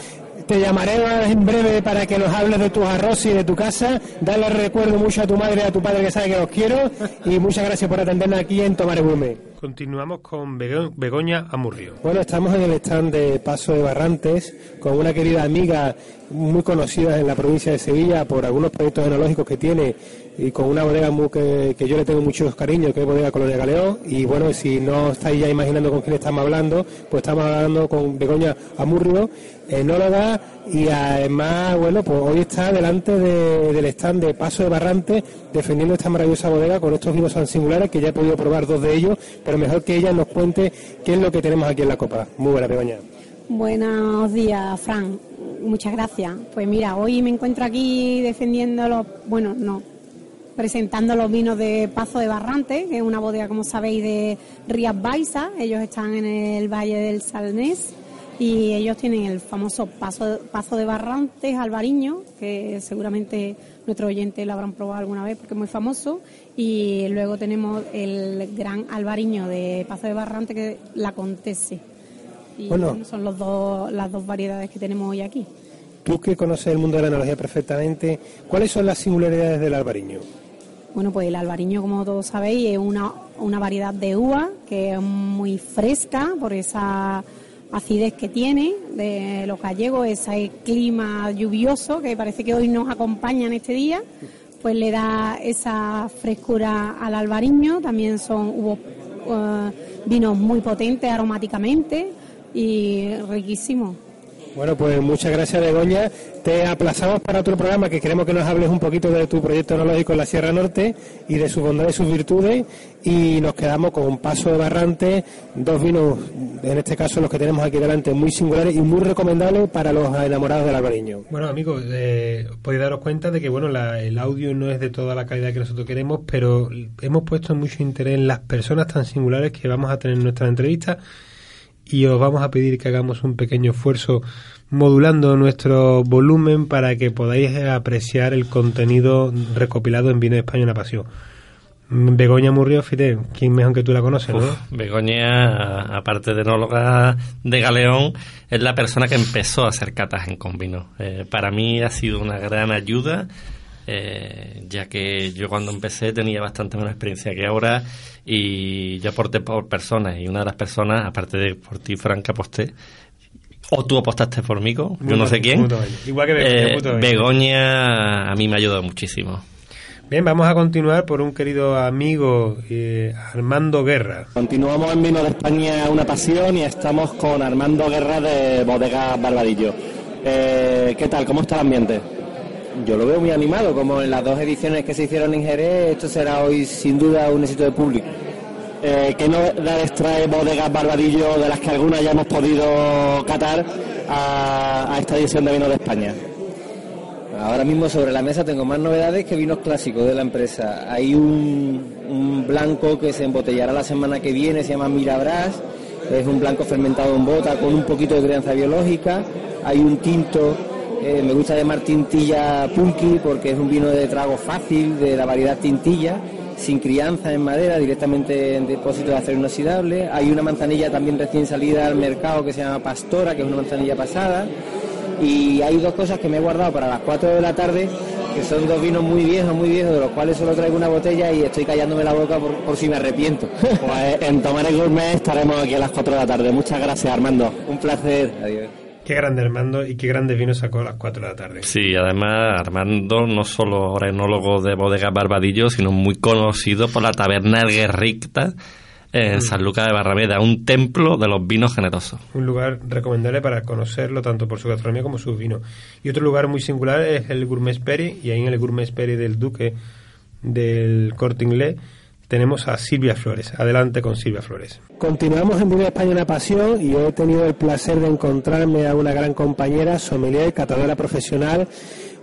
Te llamaré en breve para que nos hables de tus arroz y de tu casa. Dale recuerdo mucho a tu madre y a tu padre que sabe que los quiero. Y muchas gracias por atendernos aquí en Tomar Gourmet. Continuamos con Begoña Amurrio. Bueno, estamos en el stand de Paso de Barrantes con una querida amiga muy conocida en la provincia de Sevilla por algunos proyectos enológicos que tiene y con una bodega muy que, que yo le tengo muchos cariños, que es Bodega Colonia Galeón. Y bueno, si no estáis ya imaginando con quién estamos hablando, pues estamos hablando con Begoña Amurrio, enóloga, y además, bueno, pues hoy está delante de- del stand de Paso de Barrantes defendiendo esta maravillosa bodega con estos vinos tan singulares que ya he podido probar dos de ellos, pero mejor que ella nos cuente qué es lo que tenemos aquí en la copa. Muy buena, Begoña. Buenos días, Fran. Muchas gracias. Pues mira, hoy me encuentro aquí defendiendo los, bueno, no, presentando los vinos de Pazo de Barrante, que es una bodega, como sabéis, de Rías Baiza. Ellos están en el Valle del Salnés y ellos tienen el famoso Pazo, Pazo de Barrantes Albariño, que seguramente nuestros oyentes lo habrán probado alguna vez porque es muy famoso. Y luego tenemos el gran albariño de Pazo de Barrante, que es la Contese. Y Bueno. bueno, son los dos, las dos variedades que tenemos hoy aquí. Tú que conoces el mundo de la enología perfectamente, ¿cuáles son las singularidades del albariño? Bueno, pues el albariño, como todos sabéis, es una, una variedad de uva que es muy fresca por esa acidez que tiene de los gallegos, ese clima lluvioso que parece que hoy nos acompaña en este día, pues le da esa frescura al albariño. También son eh, vinos muy potentes aromáticamente y riquísimos. Bueno, pues muchas gracias, Begoña. Te aplazamos para otro programa que queremos que nos hables un poquito de tu proyecto enológico en la Sierra Norte y de sus bondades y sus virtudes. Y nos quedamos con un paso de barrante, dos vinos, en este caso los que tenemos aquí delante, muy singulares y muy recomendables para los enamorados del albariño. Bueno, amigos, eh, podéis daros cuenta de que bueno, la- el audio no es de toda la calidad que nosotros queremos, pero hemos puesto mucho interés en las personas tan singulares que vamos a tener en nuestra entrevista. Y os vamos a pedir que hagamos un pequeño esfuerzo modulando nuestro volumen para que podáis apreciar el contenido recopilado en Vino de España una pasión. Begoña Murrio, Fide, ¿quién mejor que tú la conoces, no? Begoña, aparte de enóloga de Galeón, es la persona que empezó a hacer catas en Convino. Eh, para mí ha sido una gran ayuda, eh, ya que yo cuando empecé tenía bastante menos experiencia que ahora y yo aporté por personas y una de las personas, aparte de por ti, Frank, aposté. O tú apostaste por mí, yo no sé quién. Igual que Begoña. Eh. Begoña a mí me ha ayudado muchísimo. Bien, vamos a continuar por un querido amigo, eh, Armando Guerra. Continuamos en Vino de España Una Pasión y estamos con Armando Guerra de Bodega Barbadillo. Eh, ¿Qué tal? ¿Cómo está el ambiente? Yo lo veo muy animado, como en las dos ediciones que se hicieron en Jerez, esto será hoy sin duda un éxito de público. Eh, ¿Qué novedades trae Bodegas Barbadillo de las que algunas ya hemos podido catar a, esta edición de Vino de España? Ahora mismo sobre la mesa tengo más novedades que vinos clásicos de la empresa. Hay un, un blanco que se embotellará la semana que viene, se llama Mirabras. Es un blanco fermentado en bota con un poquito de crianza biológica. Hay un tinto, eh, me gusta llamar tintilla punky porque es un vino de trago fácil, de la variedad tintilla, sin crianza en madera, directamente en depósito de acero inoxidable. Hay una manzanilla también recién salida al mercado que se llama Pastora, que es una manzanilla pasada. Y hay dos cosas que me he guardado para las 4 de la tarde, que son dos vinos muy viejos, muy viejos, de los cuales solo traigo una botella y estoy callándome la boca por, por si me arrepiento. Pues en Tomares Gourmet estaremos aquí a las 4 de la tarde. Muchas gracias, Armando. Un placer. Adiós. Qué grande Armando y qué grande vino sacó a las 4 de la tarde. Sí, además Armando no solo enólogo de Bodega Barbadillo, sino muy conocido por la taberna El Guerricta en San Lucas de Barrameda, un templo de los vinos generosos. Un lugar recomendable para conocerlo tanto por su gastronomía como sus vinos. Y otro lugar muy singular es el Gourmet Peri, y ahí en el Gourmet Peri del Duque del Corte Inglés tenemos a Silvia Flores. Adelante con Silvia Flores. Continuamos en Vive España una pasión y he tenido el placer de encontrarme a una gran compañera, sommelier, catadora profesional,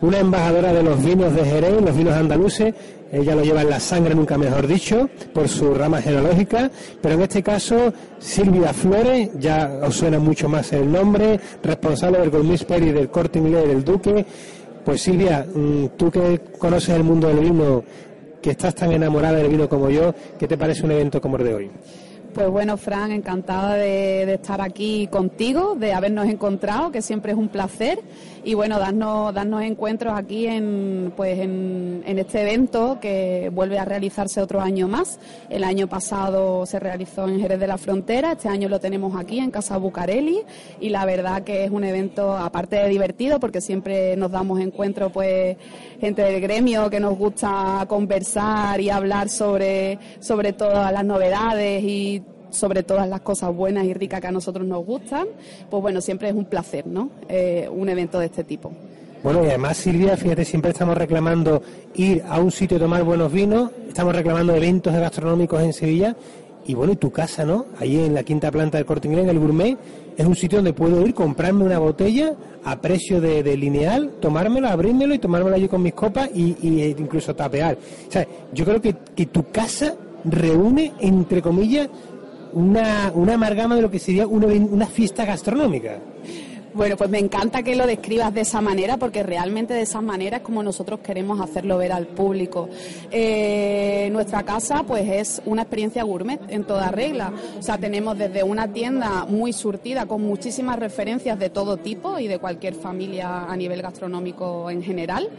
una embajadora de los vinos de Jerez, los vinos andaluces. Ella lo lleva en la sangre, nunca mejor dicho, por su rama genealógica, pero en este caso Silvia Flores, ya os suena mucho más el nombre, responsable del Gourmet Peri del Corte Inglés del Duque. Pues Silvia, mm, tú que conoces el mundo del vino, que estás tan enamorada del vino como yo, ¿qué te parece un evento como el de hoy? Pues bueno, Fran, encantada de, de, estar aquí contigo, de habernos encontrado, que siempre es un placer, y bueno, darnos, darnos encuentros aquí en, pues en, en, este evento que vuelve a realizarse otro año más. El año pasado se realizó en Jerez de la Frontera, este año lo tenemos aquí en Casa Bucareli, y la verdad que es un evento, aparte de divertido, porque siempre nos damos encuentros, pues, gente del gremio que nos gusta conversar y hablar sobre, sobre todas las novedades y sobre todas las cosas buenas y ricas que a nosotros nos gustan, pues bueno, siempre es un placer, ¿no? Eh, un evento de este tipo. Bueno, y además, Silvia, fíjate, siempre estamos reclamando ir a un sitio a tomar buenos vinos, estamos reclamando eventos gastronómicos en Sevilla, y bueno, y tu casa, ¿no? Ahí en la quinta planta del Corte en el Gourmet, es un sitio donde puedo ir, comprarme una botella a precio de, de lineal, tomármelo, abrírmelo y tomármelo allí con mis copas y, y incluso tapear. O sea, yo creo que, que tu casa reúne, entre comillas, una, una amalgama de lo que sería una, fiesta gastronómica. Bueno, pues me encanta que lo describas de esa manera, porque realmente de esa manera es como nosotros queremos hacerlo ver al público. Eh, nuestra casa, pues es una experiencia gourmet en toda regla. O sea, tenemos desde una tienda muy surtida con muchísimas referencias de todo tipo y de cualquier familia a nivel gastronómico en general.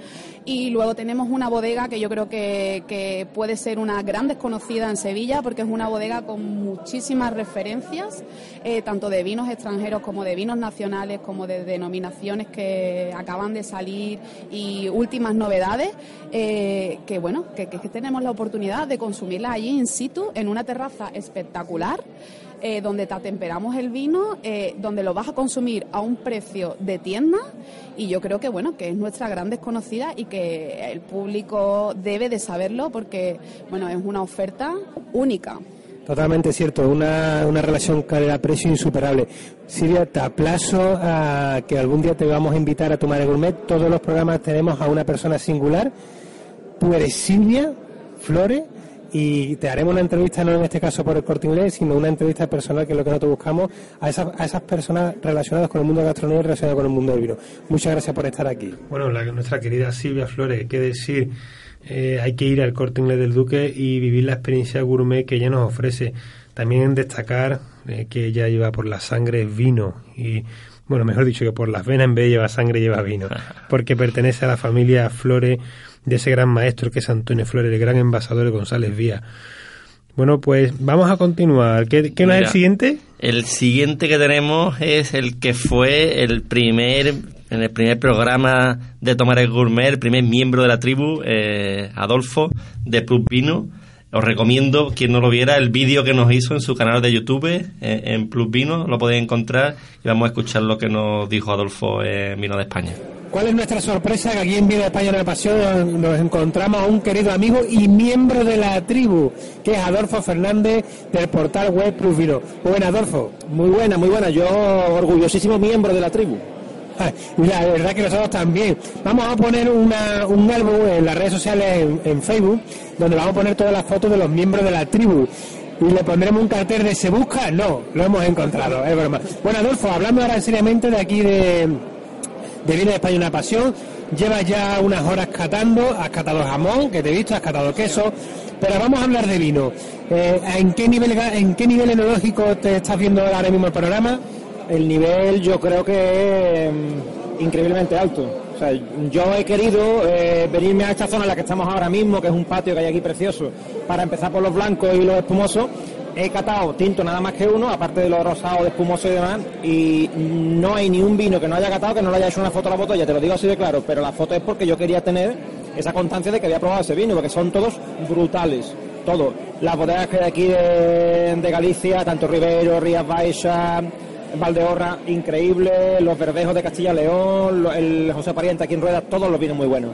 Y luego tenemos una bodega que yo creo que, puede ser una gran desconocida en Sevilla, porque es una bodega con muchísimas referencias, eh, tanto de vinos extranjeros como de vinos nacionales como de denominaciones que acaban de salir y últimas novedades, eh, que bueno, que, que, tenemos la oportunidad de consumirlas allí in situ, en una terraza espectacular. Eh, donde te atemperamos el vino, eh, donde lo vas a consumir a un precio de tienda y yo creo que bueno que es nuestra gran desconocida y que el público debe de saberlo porque bueno es una oferta única. Totalmente cierto, una, una relación calidad-precio insuperable. Silvia, te aplazo a que algún día te vamos a invitar a tomar el gourmet. Todos los programas tenemos a una persona singular. Tú eres Silvia Flores y te haremos una entrevista, no en este caso por el corte inglés, sino una entrevista personal, que es lo que nosotros buscamos, a esas, a esas personas relacionadas con el mundo de gastronomía y relacionadas con el mundo del vino. Muchas gracias por estar aquí. Bueno, la- nuestra querida Silvia Flores, qué decir, eh, hay que ir al corte inglés del Duque y vivir la experiencia gourmet que ella nos ofrece. También destacar eh, que ella lleva por la sangre vino y, bueno, mejor dicho, que por las venas en vez de llevar sangre lleva vino, porque pertenece a la familia Flores de ese gran maestro que es Antonio Flores, el gran envasador de González Vía. Bueno, pues vamos a continuar. ¿Qué, qué es el siguiente? El siguiente que tenemos es el que fue el primer, en el primer programa de Tomar el Gourmet, el primer miembro de la tribu, eh, Adolfo, de Plus Vino. Os recomiendo, quien no lo viera, el vídeo que nos hizo en su canal de YouTube, eh, en Plus Vino, lo podéis encontrar y vamos a escuchar lo que nos dijo Adolfo en Vino de España. ¿Cuál es nuestra sorpresa? Que aquí en Vida de España en la Pasión nos encontramos a un querido amigo y miembro de la tribu, que es Adolfo Fernández del portal web Plus Vino. Muy buena, Adolfo. Muy buena, muy buena. Yo orgullosísimo miembro de la tribu. Y La verdad que nosotros también. Vamos a poner una- un álbum en las redes sociales, en, en Facebook, donde vamos a poner todas las fotos de los miembros de la tribu. Y le pondremos un cartel de ¿se busca? No, lo hemos encontrado, es broma. Bueno, Adolfo, hablando ahora seriamente de aquí de, de Vino de España una pasión, llevas ya unas horas catando, has catado jamón, que te he visto, has catado queso, pero vamos a hablar de vino. Eh, ¿en, qué nivel, ¿En qué nivel enológico te estás viendo ahora mismo el programa? El nivel yo creo que es mm, increíblemente alto. O sea, yo he querido eh, venirme a esta zona en la que estamos ahora mismo, que es un patio que hay aquí precioso, para empezar por los blancos y los espumosos. He catado tinto nada más que uno, aparte de los rosados, de espumoso y demás, y no hay ni un vino que no haya catado que no le haya hecho una foto a la botella, te lo digo así de claro, pero la foto es porque yo quería tener esa constancia de que había probado ese vino, porque son todos brutales, todos. Las bodegas que hay aquí de, Galicia, tanto Ribero, Rías Baixas, Valdeorra, increíble, los verdejos de Castilla León, el José Pariente aquí en Ruedas, todos los vinos muy buenos.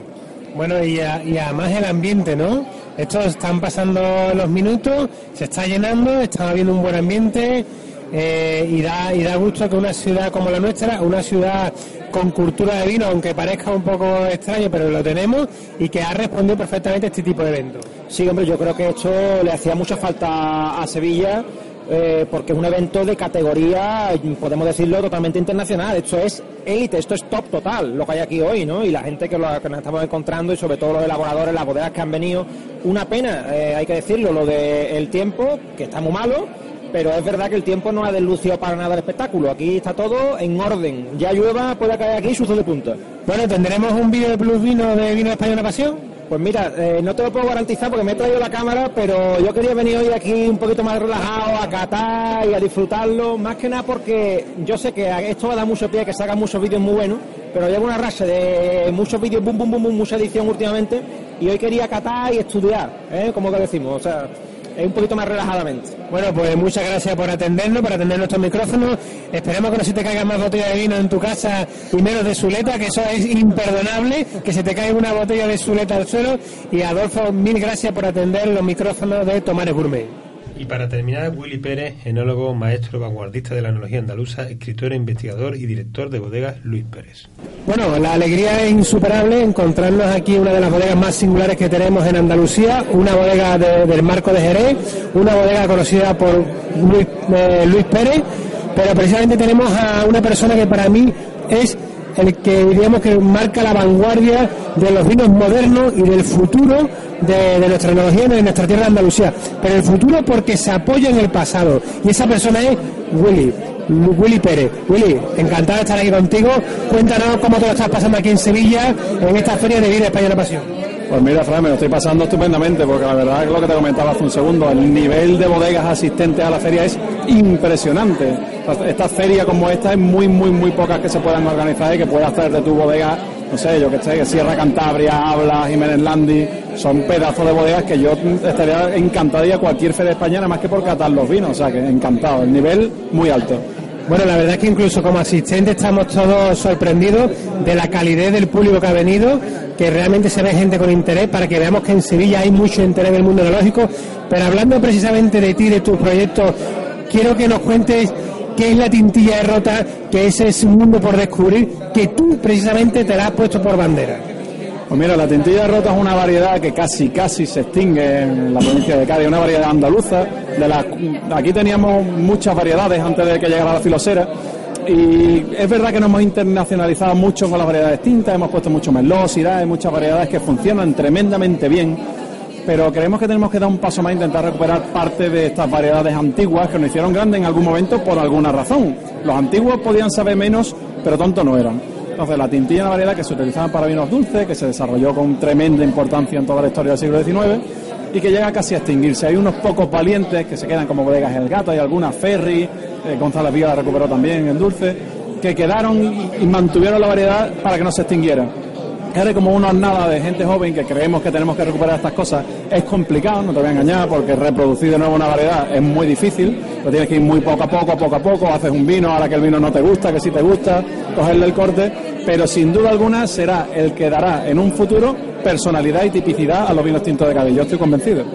Bueno, y, a- y además el ambiente, ¿no? Estos están pasando los minutos, se está llenando, está habiendo un buen ambiente eh, y, da, y da gusto que una ciudad como la nuestra, una ciudad con cultura de vino, aunque parezca un poco extraño, pero lo tenemos y que ha respondido perfectamente a este tipo de eventos. Sí, hombre, yo creo que esto le hacía mucha falta a Sevilla eh, porque es un evento de categoría, podemos decirlo, totalmente internacional. Esto es élite, esto es top total, lo que hay aquí hoy, ¿no? Y la gente que, lo- nos estamos encontrando y sobre todo los elaboradores, las bodegas que han venido. Una pena, eh, hay que decirlo, lo del tiempo, que está muy malo. Pero es verdad que el tiempo no ha deslucido para nada el espectáculo. Aquí está todo en orden. Ya llueva, puede caer aquí suzo de punta. Bueno, ¿tendremos un vídeo de Plus Vino de Vino de España pasión? Pues mira, eh, no te lo puedo garantizar porque me he traído la cámara, pero yo quería venir hoy aquí un poquito más relajado, a catar y a disfrutarlo, más que nada porque yo sé que esto va a dar mucho pie, que sacan muchos vídeos muy buenos, pero llevo una racha de muchos vídeos, boom, boom, boom, boom, mucha edición últimamente, y hoy quería catar y estudiar, ¿eh? como que decimos, o sea, un poquito más relajadamente. Bueno, pues muchas gracias por atendernos, por atender nuestros micrófonos. Esperemos que no se te caigan más botellas de vino en tu casa y menos de suleta, que eso es imperdonable, que se te caiga una botella de suleta al suelo. Y Adolfo, mil gracias por atender los micrófonos de Tomares Gourmet. Y para terminar, Willy Pérez, enólogo, maestro vanguardista de la enología andaluza, escritor, investigador y director de bodegas Luis Pérez. Bueno, la alegría es insuperable encontrarnos aquí una de las bodegas más singulares que tenemos en Andalucía, una bodega de- del Marco de Jerez, una bodega conocida por Luis, eh, Luis Pérez, pero precisamente tenemos a una persona que para mí es el que diríamos que marca la vanguardia de los vinos modernos y del futuro de, de nuestra enología y de nuestra tierra de Andalucía. Pero el futuro porque se apoya en el pasado. Y esa persona es Willy. Willy Pérez. Willy, encantado de estar aquí contigo. Cuéntanos cómo te lo estás pasando aquí en Sevilla, en esta feria de vida España la Pasión. Pues mira, Fran, me lo estoy pasando estupendamente porque la verdad es lo que te comentaba hace un segundo, el nivel de bodegas asistentes a la feria es impresionante. Esta feria como esta es muy, muy, muy pocas que se puedan organizar y que puedas traer de tu bodega, no sé, yo que sé, Sierra Cantabria, Habla, Jiménez Landi, son pedazos de bodegas que yo estaría encantado de ir a cualquier feria española más que por catar los vinos, o sea que encantado, el nivel muy alto. Bueno, la verdad es que incluso como asistente estamos todos sorprendidos de la calidez del público que ha venido, que realmente se ve gente con interés, para que veamos que en Sevilla hay mucho interés en el mundo ecológico. Pero hablando precisamente de ti, de tus proyectos, quiero que nos cuentes qué es la tintilla de rota, que ese es un mundo por descubrir, que tú precisamente te la has puesto por bandera. Pues mira, la tintilla rota es una variedad que casi, casi se extingue en la provincia de Cádiz, una variedad andaluza. De la, aquí teníamos muchas variedades antes de que llegara la filosera. Y es verdad que nos hemos internacionalizado mucho con las variedades tintas, hemos puesto mucho melosidad, hay muchas variedades que funcionan tremendamente bien, pero creemos que tenemos que dar un paso más e intentar recuperar parte de estas variedades antiguas que nos hicieron grandes en algún momento por alguna razón. Los antiguos podían saber menos, pero tontos no eran. Entonces, la tintilla es una variedad que se utilizaba para vinos dulces, que se desarrolló con tremenda importancia en toda la historia del siglo XIX y que llega casi a extinguirse. Hay unos pocos valientes que se quedan como bodegas El Gato, hay algunas Ferry, eh, González Villa la recuperó también en dulce, que quedaron y, y mantuvieron la variedad para que no se extinguiera. Ahora como una nada de gente joven que creemos que tenemos que recuperar estas cosas es complicado, no te voy a engañar, porque reproducir de nuevo una variedad es muy difícil, lo tienes que ir muy poco a poco, poco a poco, haces un vino, ahora que el vino no te gusta, que sí te gusta, cogerle el corte, pero sin duda alguna será el que dará en un futuro personalidad y tipicidad a los vinos tintos de. Yo estoy convencido.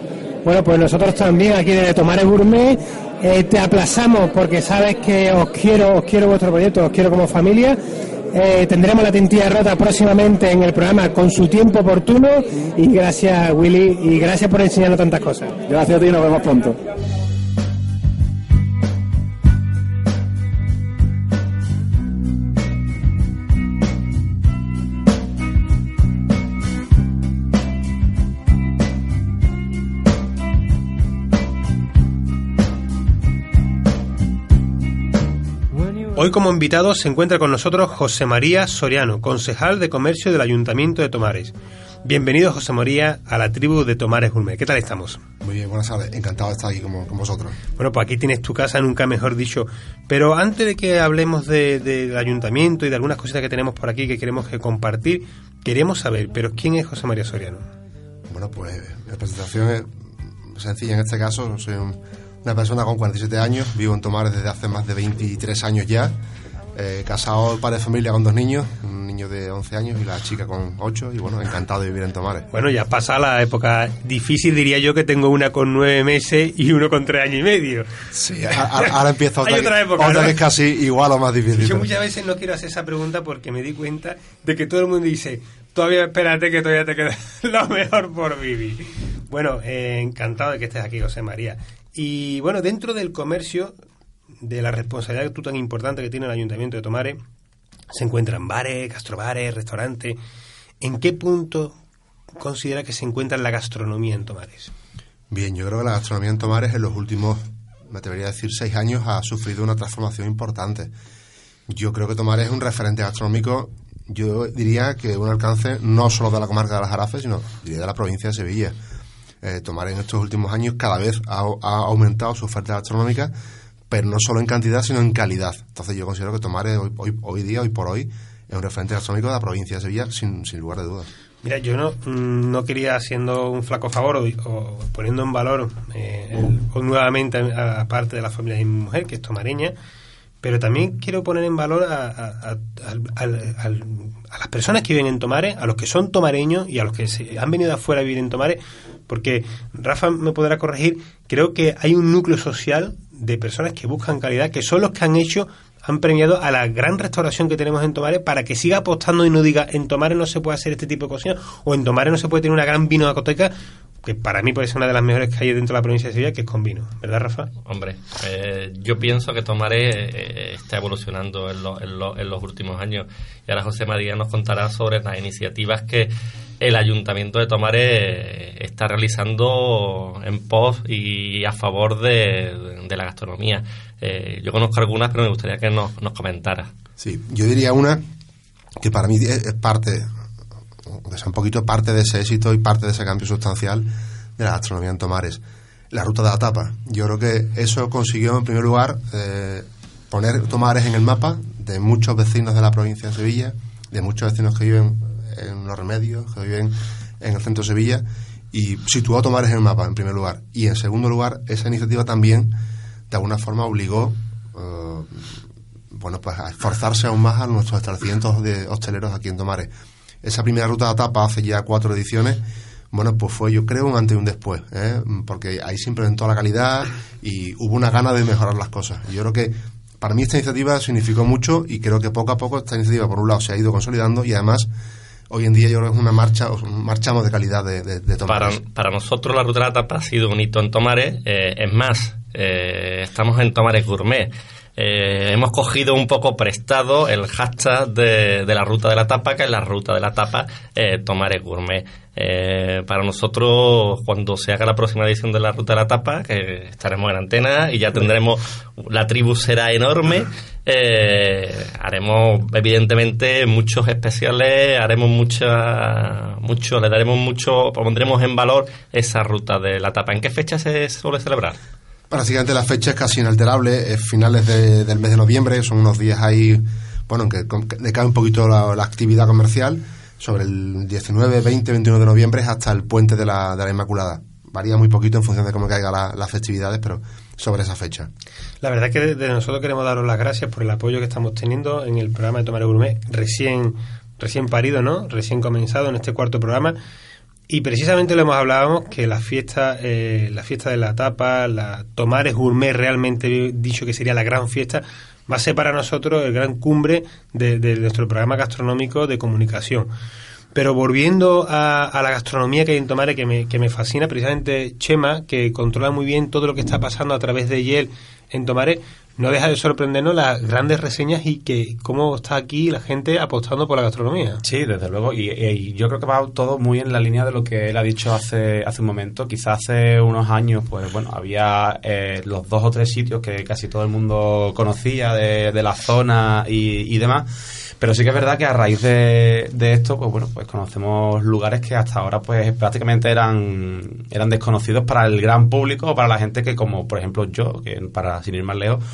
Bueno, pues nosotros también aquí de Tomares Gourmet eh, te aplazamos porque sabes que os quiero, os quiero vuestro proyecto, os quiero como familia. Eh, tendremos la tintilla rota próximamente en el programa con su tiempo oportuno y gracias Willy y gracias por enseñarnos tantas cosas. Gracias a ti, nos vemos pronto. Hoy como invitado se encuentra con nosotros José María Soriano, concejal de comercio del Ayuntamiento de Tomares. Bienvenido José María a la tribu de Tomares Gourmet. ¿Qué tal estamos? Muy bien, buenas tardes. Encantado de estar aquí con, con vosotros. Bueno, pues aquí tienes tu casa, nunca mejor dicho. Pero antes de que hablemos de- del ayuntamiento y de algunas cositas que tenemos por aquí que queremos que compartir, queríamos saber, pero ¿quién es José María Soriano? Bueno, pues la presentación es sencilla en este caso. Soy un- una persona con 47 años, vivo en Tomares desde hace más de 23 años ya. Eh, casado, padre de familia con dos niños, un niño de 11 años y la chica con 8. Y bueno, encantado de vivir en Tomares. Bueno, ya pasa la época difícil, diría yo, que tengo una con nueve meses y uno con tres años y medio. Sí, a- a- ahora empieza otra, Hay otra época, otra ¿no? que es casi igual o más difícil. Yo muchas veces no quiero hacer esa pregunta porque me di cuenta de que todo el mundo dice, todavía espérate que todavía te queda lo mejor por vivir. Bueno, eh, encantado de que estés aquí, José María. Y bueno, dentro del comercio, de la responsabilidad tú tan importante que tiene el Ayuntamiento de Tomares, se encuentran bares, gastrobares, restaurantes. ¿En qué punto considera que se encuentra la gastronomía en Tomares? Bien, yo creo que la gastronomía en Tomares en los últimos, me atrevería a decir, seis años ha sufrido una transformación importante. Yo creo que Tomares es un referente gastronómico, yo diría que un alcance no solo de la comarca de las Jarafes, sino diría de la provincia de Sevilla. Eh, Tomares en estos últimos años cada vez ha, ha aumentado su oferta gastronómica, pero no solo en cantidad, sino en calidad. Entonces yo considero que Tomares hoy, hoy, hoy día, hoy por hoy, es un referente gastronómico de la provincia de Sevilla, sin, sin lugar de dudas. Mira, yo no, mm, no quería, haciendo un flaco favor o, o poniendo en valor eh, el- o nuevamente a, a parte de la familia de mi mujer, que es tomareña, pero también quiero poner en valor a, a- a- las personas que viven en Tomares, a los que son tomareños y a los que se han venido afuera a vivir en Tomares, porque Rafa me podrá corregir, creo que hay un núcleo social de personas que buscan calidad, que son los que han hecho han premiado a la gran restauración que tenemos en Tomares para que siga apostando y no diga en Tomares no se puede hacer este tipo de cocina o en Tomares no se puede tener una gran vinoteca que para mí puede ser una de las mejores que hay dentro de la provincia de Sevilla que es con vino, ¿verdad Rafa? Hombre, eh, yo pienso que Tomares eh, está evolucionando en, lo- en lo- en los últimos años. Y ahora José María nos contará sobre las iniciativas que el Ayuntamiento de Tomares eh, está realizando en pos y a favor de, de la gastronomía. Eh, yo conozco algunas, pero me gustaría que nos, nos comentara. Sí, yo diría una que para mí es parte, o sea, un poquito parte de ese éxito y parte de ese cambio sustancial de la gastronomía en Tomares. La ruta de la tapa. Yo creo que eso consiguió, en primer lugar, eh, poner Tomares en el mapa de muchos vecinos de la provincia de Sevilla, de muchos vecinos que viven en Los Remedios, que viven en el centro de Sevilla, y situó a Tomares en el mapa, en primer lugar. Y en segundo lugar, esa iniciativa también, de alguna forma, obligó eh, bueno, pues a esforzarse aún más a nuestros establecimientos de hosteleros aquí en Tomares. Esa primera ruta de tapa hace ya cuatro ediciones, bueno, pues fue yo creo un antes y un después, ¿eh? porque ahí se implementó la calidad y hubo una gana de mejorar las cosas. Yo creo que para mí esta iniciativa significó mucho y creo que poco a poco esta iniciativa por un lado se ha ido consolidando y además hoy en día yo creo que es una marcha, marchamos de calidad de, de, de Tomares. para nosotros la ruta de la tapa ha sido un hito en Tomares. eh, es más, eh, estamos en Tomares Gourmet. Eh, hemos cogido un poco prestado el hashtag de, la ruta de la tapa, que es la ruta de la tapa eh, Gourmet. Eh, para nosotros, cuando se haga la próxima edición de la ruta de la tapa, que estaremos en antena y ya tendremos, la tribu será enorme, eh, haremos evidentemente muchos especiales, haremos mucha, mucho, le daremos mucho, pondremos en valor esa ruta de la tapa. ¿En qué fecha se suele celebrar? Básicamente la fecha es casi inalterable, es finales de- del mes de noviembre, son unos días ahí, bueno, en que que decae un poquito la, la actividad comercial, sobre el 19, 20, 21 de noviembre hasta el puente de la, de la Inmaculada. Varía muy poquito en función de cómo caigan la- las festividades, pero sobre esa fecha. La verdad es que desde nosotros queremos daros las gracias por el apoyo que estamos teniendo en el programa de Tomar Gourmet, recién, recién parido, ¿no? Recién comenzado en este cuarto programa. Y precisamente lo hemos hablábamos que la fiesta, eh, la fiesta de la tapa, la Tomares Gourmet, realmente dicho que sería la gran fiesta, va a ser para nosotros el gran cumbre de, nuestro programa gastronómico de comunicación. Pero volviendo a, a la gastronomía que hay en Tomare, que me, que me fascina, precisamente Chema, que controla muy bien todo lo que está pasando a través de Yel en Tomare, no deja de sorprendernos las grandes reseñas y que cómo está aquí la gente apostando por la gastronomía. Sí, desde luego. Y, y yo creo que va todo muy en la línea de lo que él ha dicho hace, hace un momento. Quizás hace unos años, pues bueno, había eh, los dos o tres sitios que casi todo el mundo conocía de, de la zona y, y demás. Pero sí que es verdad que a raíz de, de esto, pues bueno, pues conocemos lugares que hasta ahora pues prácticamente eran, eran desconocidos para el gran público o para la gente que como por ejemplo yo, que para sin ir más lejos,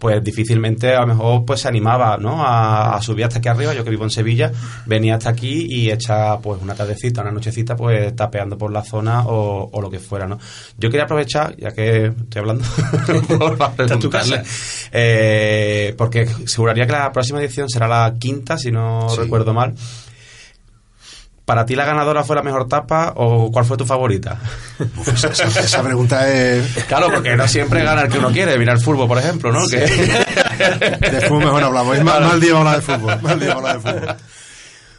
pues difícilmente a lo mejor pues se animaba ¿no? a, a subir hasta aquí arriba yo que vivo en Sevilla venía hasta aquí y echa pues una tardecita una nochecita pues tapeando por la zona o, o lo que fuera ¿no? yo quería aprovechar ya que estoy hablando por preguntarle, eh, porque aseguraría que la próxima edición será la quinta si no Sí. recuerdo mal ¿Para ti la ganadora fue la mejor tapa o cuál fue tu favorita? Esa, esa pregunta es... Claro, porque no siempre gana el que uno quiere, mirar el fútbol, por ejemplo, ¿no? Que... De fútbol mejor no hablamos. Es mal, mal día hablar de fútbol. Mal día hablar de fútbol.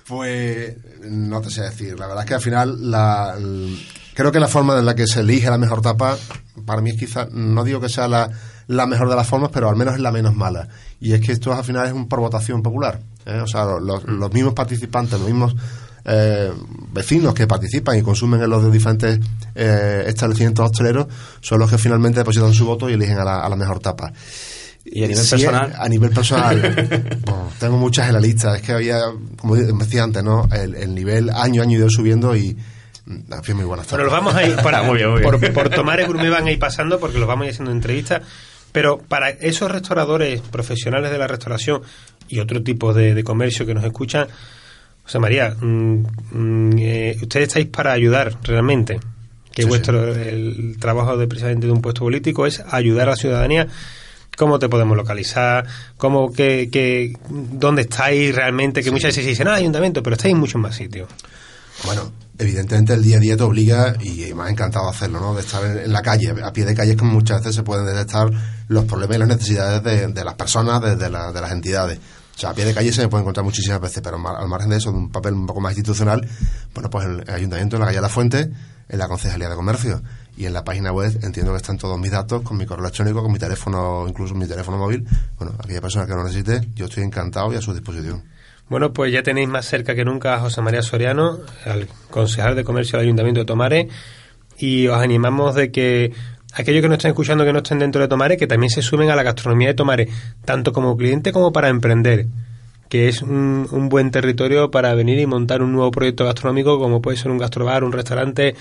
Pues no te sé decir. La verdad es que al final la, el- creo que la forma en la que se elige la mejor tapa, para mí es quizá, no digo que sea la, la mejor de las formas, pero al menos es la menos mala. Y es que esto al final es un por votación popular. ¿eh? O sea, los, los mismos participantes, los mismos eh, vecinos que participan y consumen en los diferentes eh, establecimientos hosteleros son los que finalmente depositan su voto y eligen a la, a la mejor tapa. Y a nivel Sí, personal. a nivel personal, bueno, tengo muchas en la lista. Es que había, como decía antes, ¿no? El, el nivel año a año ido subiendo y mm, en muy buenas Bueno, los tardes. vamos a ir para, Muy bien, muy bien. Por, por Tomares Gourmet van a ir pasando porque los vamos a ir haciendo entrevistas. Pero para esos restauradores profesionales de la restauración y otro tipo de, de comercio que nos escuchan, José María, mm, mm, eh, ustedes estáis para ayudar realmente. Que Sí, vuestro el trabajo de presidente de un puesto político es ayudar a la ciudadanía. ¿Cómo te podemos localizar? ¿Cómo, que, que, ¿Dónde estáis realmente? Que muchas veces se dicen, ah, ayuntamiento, pero estáis en muchos más sitios. Bueno, evidentemente el día a día te obliga, y me ha encantado hacerlo, ¿no? De estar en, la calle, a pie de calle, es como muchas veces se pueden detectar los problemas y las necesidades de, de las personas, de, de la- de las entidades. O sea, a pie de calle se me puede encontrar muchísimas veces, pero al margen de eso, de un papel un poco más institucional, bueno, pues el ayuntamiento, en la calle de la Fuente, en la Concejalía de Comercio. Y en la página web entiendo que están todos mis datos, con mi correo electrónico, con mi teléfono, incluso mi teléfono móvil. Bueno, aquella persona que lo necesite, yo estoy encantado y a su disposición. Bueno, pues ya tenéis más cerca que nunca a José María Soriano, al concejal de comercio del Ayuntamiento de Tomare, y os animamos de que aquellos que no estén escuchando que no estén dentro de Tomare, que también se sumen a la gastronomía de Tomare, tanto como cliente como para emprender, que es un, un buen territorio para venir y montar un nuevo proyecto gastronómico, como puede ser un gastrobar, un restaurante,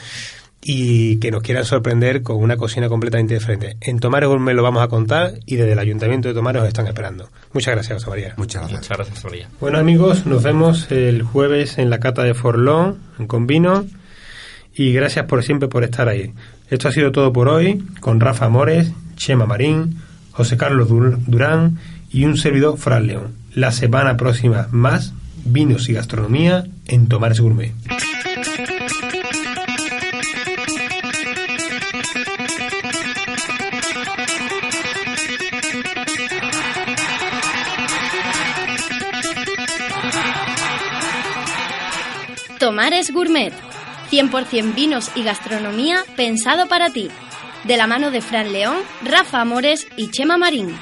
y que nos quieran sorprender con una cocina completamente diferente. En Tomare Gourmet lo vamos a contar y desde el Ayuntamiento de Tomare os están esperando. Muchas gracias, José María. Muchas gracias. Muchas gracias, María. Bueno amigos, nos vemos el jueves en la cata de Forlón, en Convino, y gracias por siempre por estar ahí. Esto ha sido todo por hoy, con Rafa Amores, Chema Marín, José Carlos Dur- Durán y un servidor Fran León. La semana próxima más vinos y gastronomía en Tomares Gourmet. Tomares Gourmet. 100% vinos y gastronomía pensado para ti. De la mano de Fran León, Rafa Amores y Chema Marín.